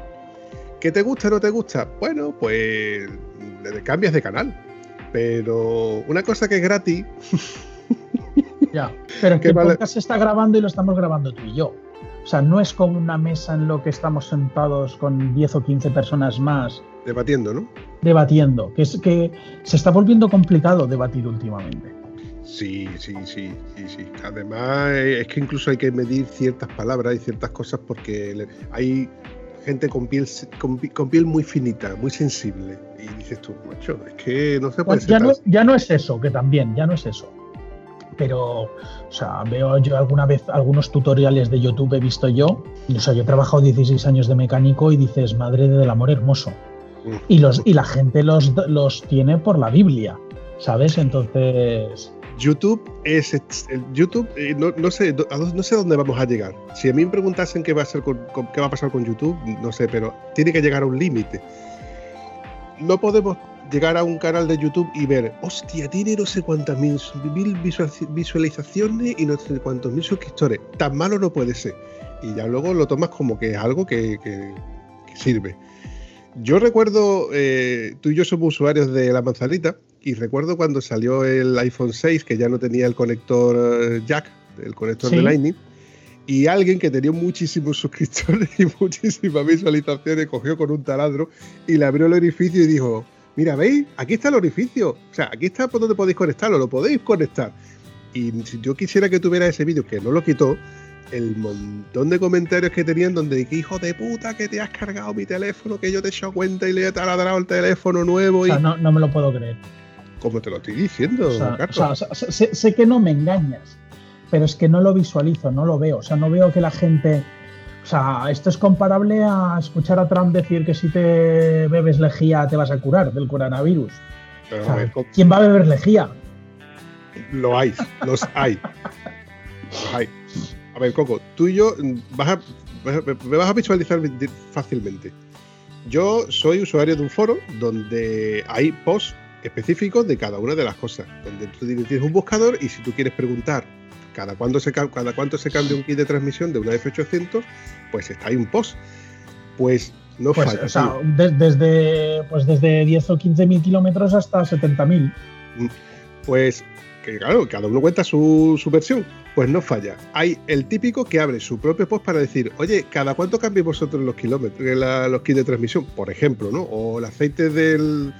¿Que te gusta o no te gusta? Bueno, pues cambias de canal. Pero una cosa que es gratis. ya, pero que el podcast se está grabando y lo estamos grabando tú y yo. O sea, no es como una mesa en lo que estamos sentados con 10 o 15 personas más. Debatiendo, ¿no? Debatiendo, que es que se está volviendo complicado debatir últimamente. Sí, sí, sí, sí, sí. Además, eh, es que incluso hay que medir ciertas palabras y ciertas cosas porque hay gente con piel, con, pi- con piel muy finita, muy sensible. Y dices tú, macho, es que no se puede ser ya, no, ya no es eso, que también, ya no es eso. Pero, o sea, veo yo alguna vez algunos tutoriales de YouTube he visto yo. O sea, yo he trabajado 16 años de mecánico y dices, madre del amor hermoso. Mm. Y, los, y la gente los, los tiene por la Biblia, ¿sabes? Entonces, YouTube es el YouTube eh, no, no sé a no sé dónde vamos a llegar. Si a mí me preguntasen qué va a ser con, qué va a pasar con YouTube, no sé, pero tiene que llegar a un límite. No podemos llegar a un canal de YouTube y ver, hostia, tiene no sé cuántas mil, mil visual- visualizaciones y no sé cuántos mil suscriptores. Tan malo no puede ser. Y ya luego lo tomas como que es algo que sirve. Yo recuerdo, eh, tú y yo somos usuarios de la manzanita y recuerdo cuando salió el iPhone 6 que ya no tenía el conector eh, jack, el conector de. Lightning, y alguien que tenía muchísimos suscriptores y muchísimas visualizaciones cogió con un taladro y le abrió el orificio y dijo, mira, ¿veis? Aquí está el orificio, o sea, aquí está por donde podéis conectarlo, lo podéis conectar. Y si yo quisiera que tuviera ese vídeo, que no lo quitó, el montón de comentarios que tenían donde que hijo de puta que te has cargado mi teléfono, que yo te he hecho cuenta y le he taladrado el teléfono nuevo o y sea, no, no me lo puedo creer. Como te lo estoy diciendo, O sea, Carlos. o sea, o sea, sé, sé que no me engañas, pero es que no lo visualizo, no lo veo. O sea, no veo que la gente. O sea, esto es comparable a escuchar a Trump decir que si te bebes lejía te vas a curar del coronavirus. Pero, a ver, ¿cómo- ¿Quién va a beber lejía? lo hay, los hay. Los hay. A ver, Coco, tú y yo mm, vas a, me vas a visualizar fácilmente. Yo soy usuario de un foro donde hay posts específicos de cada una de las cosas. Donde tú tienes un buscador y si tú quieres preguntar cada cuánto se, ca- cada cuánto se cambia un kit de transmisión de una F800, pues está ahí un post. Pues no Pues, falla. o sea, desde, pues desde 10 o 15 mil kilómetros hasta 70 mil. Pues que claro, cada uno cuenta su, su versión, pues no falla. Hay el típico que abre su propio post para decir, oye, ¿cada cuánto cambiáis vosotros los kilómetros, la- los kits de transmisión? Por ejemplo, ¿no? O el aceite del,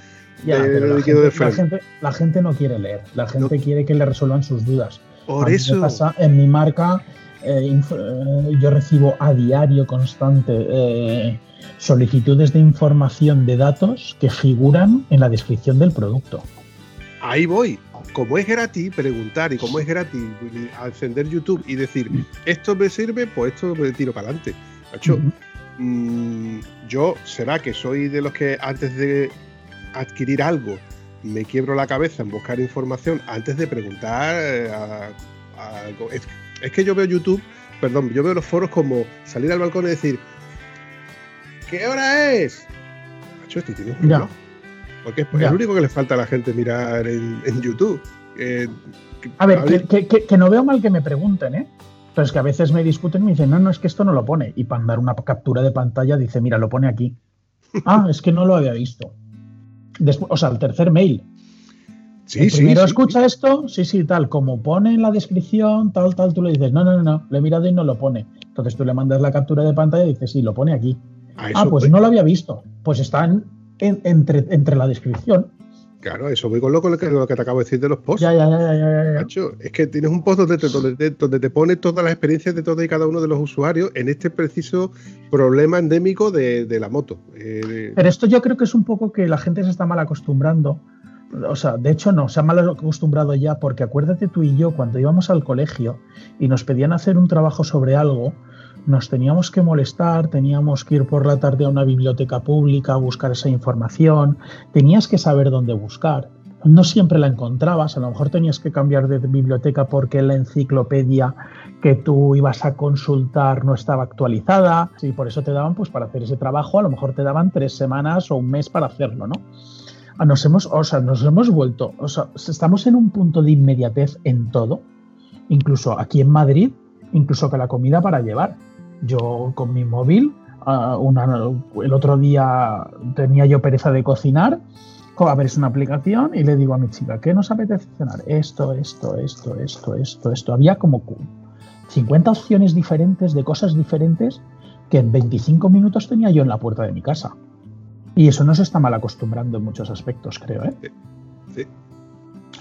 Ya, pero la gente, de la, freno. gente, la gente no quiere leer, la gente quiere que le resuelvan sus dudas. Por eso, pasa en mi marca, eh, eh, yo recibo a diario constante eh, solicitudes de información de datos que figuran en la descripción del producto. ahí voy. Como es gratis preguntar y como es gratis encender YouTube y decir, esto me sirve, pues esto me tiro para adelante. Macho. Mm, yo será que soy de los que antes de adquirir algo me quiebro la cabeza en buscar información antes de preguntar eh, a, a algo. Es, es que yo veo YouTube, perdón, yo veo los foros como salir al balcón y decir, ¿qué hora es? Macho, este tiene un. Porque es el único que le falta a la gente mirar en, en YouTube. Eh, que- A ver, que, que- que- que no veo mal que me pregunten, ¿eh? Pero es que a veces me discuten y me dicen, no, no, es que esto no lo pone. Y para dar una captura de pantalla dice, mira, lo pone aquí. ah, es que no lo había visto. Después, o sea, el tercer mail. sí, el sí, primero sí, escucha esto, sí, sí, tal, como pone en la descripción, tal, tal, tú le dices, no, no, no, no, le he mirado y no lo pone. Entonces tú le mandas la captura de pantalla y dices, sí, lo pone aquí. Ah, eso pues no lo había visto. Pues está en- en- entre, entre la descripción. Claro, eso voy con lo, con lo que, lo que te acabo de decir de los posts. Ya, ya, ya, ya, ya, ya. Macho, es que tienes un post donde te, donde, te, donde te pone todas las experiencias de todos y cada uno de los usuarios en este preciso problema endémico de, de la moto. Eh, Pero esto yo creo que es un poco que la gente se está mal acostumbrando. O sea, de hecho no, se ha mal acostumbrado ya porque acuérdate tú y yo cuando íbamos al colegio y nos pedían hacer un trabajo sobre algo, nos teníamos que molestar, teníamos que ir por la tarde a una biblioteca pública a buscar esa información, tenías que saber dónde buscar. No siempre la encontrabas, a lo mejor tenías que cambiar de biblioteca porque la enciclopedia que tú ibas a consultar no estaba actualizada, y por eso te daban, pues para hacer ese trabajo, a lo mejor te daban tres semanas o un mes para hacerlo, ¿no? Ah, Nos hemos, o sea, nos hemos vuelto, o sea, estamos en un punto de inmediatez en todo, incluso aquí en Madrid, incluso que la comida para llevar. Yo con mi móvil, ah, una- el otro día tenía yo pereza de cocinar, co- abres una aplicación y le digo a mi chica, ¿qué nos apetece cenar? Esto, esto, esto, esto, esto, esto. Había como cu- 50 opciones diferentes de cosas diferentes que en 25 minutos tenía yo en la puerta de mi casa. Y eso no se está mal acostumbrando en muchos aspectos, creo. ¿eh? sí.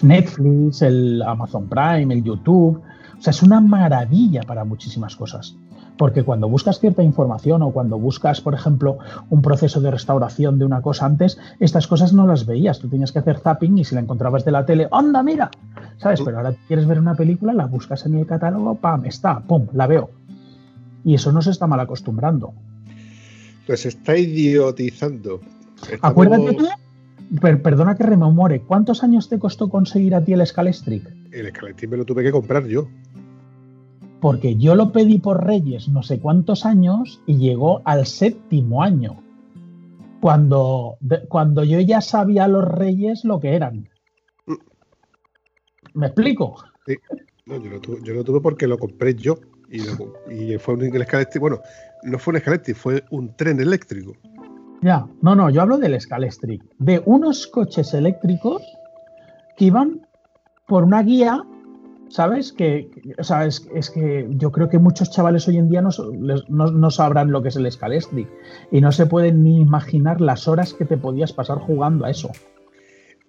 Netflix, el Amazon Prime, el YouTube. O sea, es una maravilla para muchísimas cosas. Porque cuando buscas cierta información o cuando buscas, por ejemplo, un proceso de restauración de una cosa antes, estas cosas no las veías. Tú tenías que hacer zapping y si la encontrabas de la tele, ¡onda, mira! ¿Sabes? Pero ahora quieres ver una película, la buscas en el catálogo, ¡pam! Está, ¡pum! La veo. Y eso no se está mal acostumbrando. Pues está idiotizando. Estamos- Acuérdate tú, per- perdona que rememore, ¿cuántos años te costó conseguir a ti el Scalestric? El escaletín me lo tuve que comprar yo. Porque yo lo pedí por Reyes no sé cuántos años y llegó al séptimo año. Cuando, cuando yo ya sabía los Reyes lo que eran. ¿Me explico? No, yo lo tuve, yo lo tuve porque lo compré yo. Y, lo- y fue un escaletín. Bueno, no fue un escaletín, fue un tren eléctrico. Ya, no, no, yo hablo del Scalestric, de unos coches eléctricos que iban por una guía, ¿sabes? Que, o sea, es, es que yo creo que muchos chavales hoy en día no, no- no sabrán lo que es el Scalestric y no se pueden ni imaginar las horas que te podías pasar jugando a eso.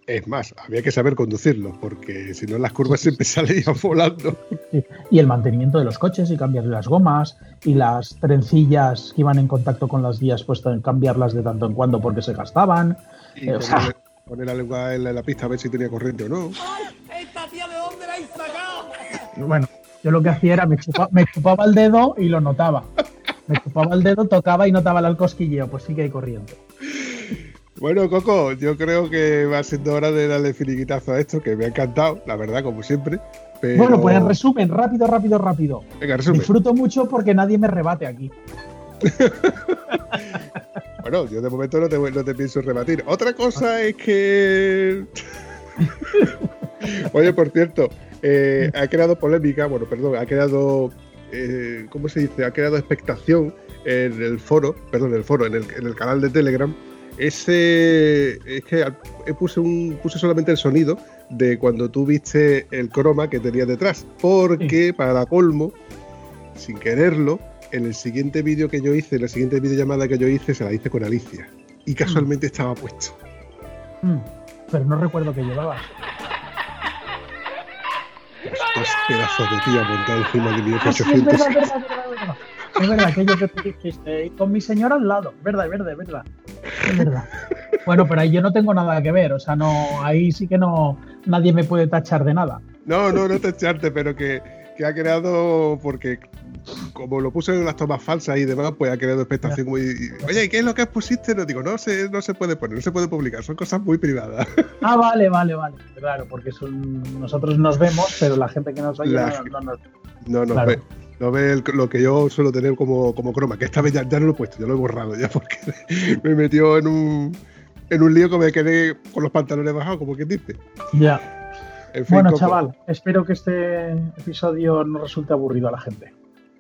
Es más, había que saber conducirlo, porque si no las curvas siempre salían volando. Sí. Y el mantenimiento de los coches y cambiarle las gomas y las trencillas que iban en contacto con las guías, pues cambiarlas de tanto en cuando porque se gastaban. Y Eh, poner, poner la lengua en la, en la pista a ver si tenía corriente o no. ¿Esta tía de dónde la habéis sacado? Bueno, yo lo que hacía era me, chupa- me chupaba el dedo y lo notaba. Me chupaba el dedo, tocaba y notaba el cosquilleo, pues sí que hay corriente. Bueno, Coco, yo creo que va siendo hora de darle finiquitazo a esto, que me ha encantado, la verdad, como siempre. Pero... Bueno, pues en resumen, rápido, rápido, rápido. Venga, resumen. Disfruto mucho porque nadie me rebate aquí. Bueno, yo de momento no te, no te pienso rebatir. Otra cosa es que. Oye, por cierto, eh, ha creado polémica, bueno, perdón, ha creado. eh, ¿Cómo se dice? Ha creado expectación en el foro, perdón, en el foro, en el, en el canal de Telegram. Ese. Es que eh, puse, un, puse solamente el sonido de cuando tú viste el croma que tenía detrás. Porque, para colmo, sin quererlo, en el siguiente vídeo que yo hice, en la siguiente videollamada que yo hice, se la hice con Alicia. Y casualmente estaba puesto. Mm, pero no recuerdo que llevaba. Dos pedazos de tía montado encima de mi Ah, sí, es F800. verdad, aquello que tú dijiste, y con mi señora al lado. Es verdad, es verdad, es verdad. Es verdad. Bueno, pero ahí yo no tengo nada que ver, o sea, no, ahí sí que no, nadie me puede tachar de nada. No, no, no te echarte, pero que, que ha creado, porque como lo puse en las tomas falsas y demás, pues ha creado expectación muy. Oye, ¿y qué es lo que pusiste? No digo, no se, no se puede poner, no se puede publicar, son cosas muy privadas. Ah, vale, vale, vale. Claro, porque son, nosotros nos vemos, pero la gente que nos oye La- no, no nos- No, no Claro. ve. No ve el- lo que yo suelo tener como, como croma, que esta vez ya, ya no lo he puesto, ya lo he borrado ya porque me metió en un, en un lío que me quedé con los pantalones bajados, como quien dice. Ya. En fin, Bueno, chaval, espero que este episodio no resulte aburrido a la gente.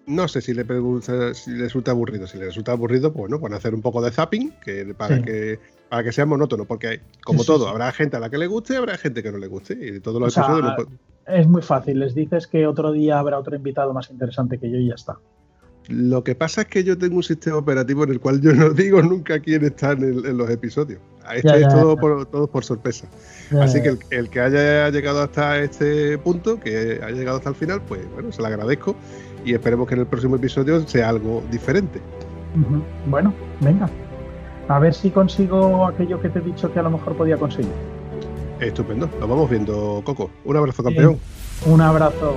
No sé si le, pregunta- si le resulta aburrido. Si le resulta aburrido, pues bueno, van a hacer un poco de zapping que, para, Sí. que, para que sea monótono, porque como Sí, todo, sí. habrá gente a la que le guste y habrá gente que no le guste. Y todos los O sea, Es muy fácil, les dices que otro día habrá otro invitado más interesante que yo y ya está. Lo que pasa es que yo tengo un sistema operativo en el cual yo no digo nunca quién está en, el- en los episodios. Ya, es todo, ya. Por, todo por sorpresa. Así que el, el que haya llegado hasta este punto, que haya llegado hasta el final, pues bueno, se lo agradezco y esperemos que en el próximo episodio sea algo diferente. Bueno, venga. A ver si consigo aquello que te he dicho que a lo mejor podía conseguir. Estupendo, lo vamos viendo, Coco. Un abrazo, campeón. Un abrazo.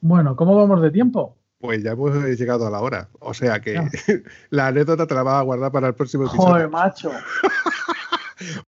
Bueno, ¿cómo vamos de tiempo? Pues ya hemos llegado a la hora. O sea que la anécdota te la vas a guardar para el próximo episodio. Joder, macho.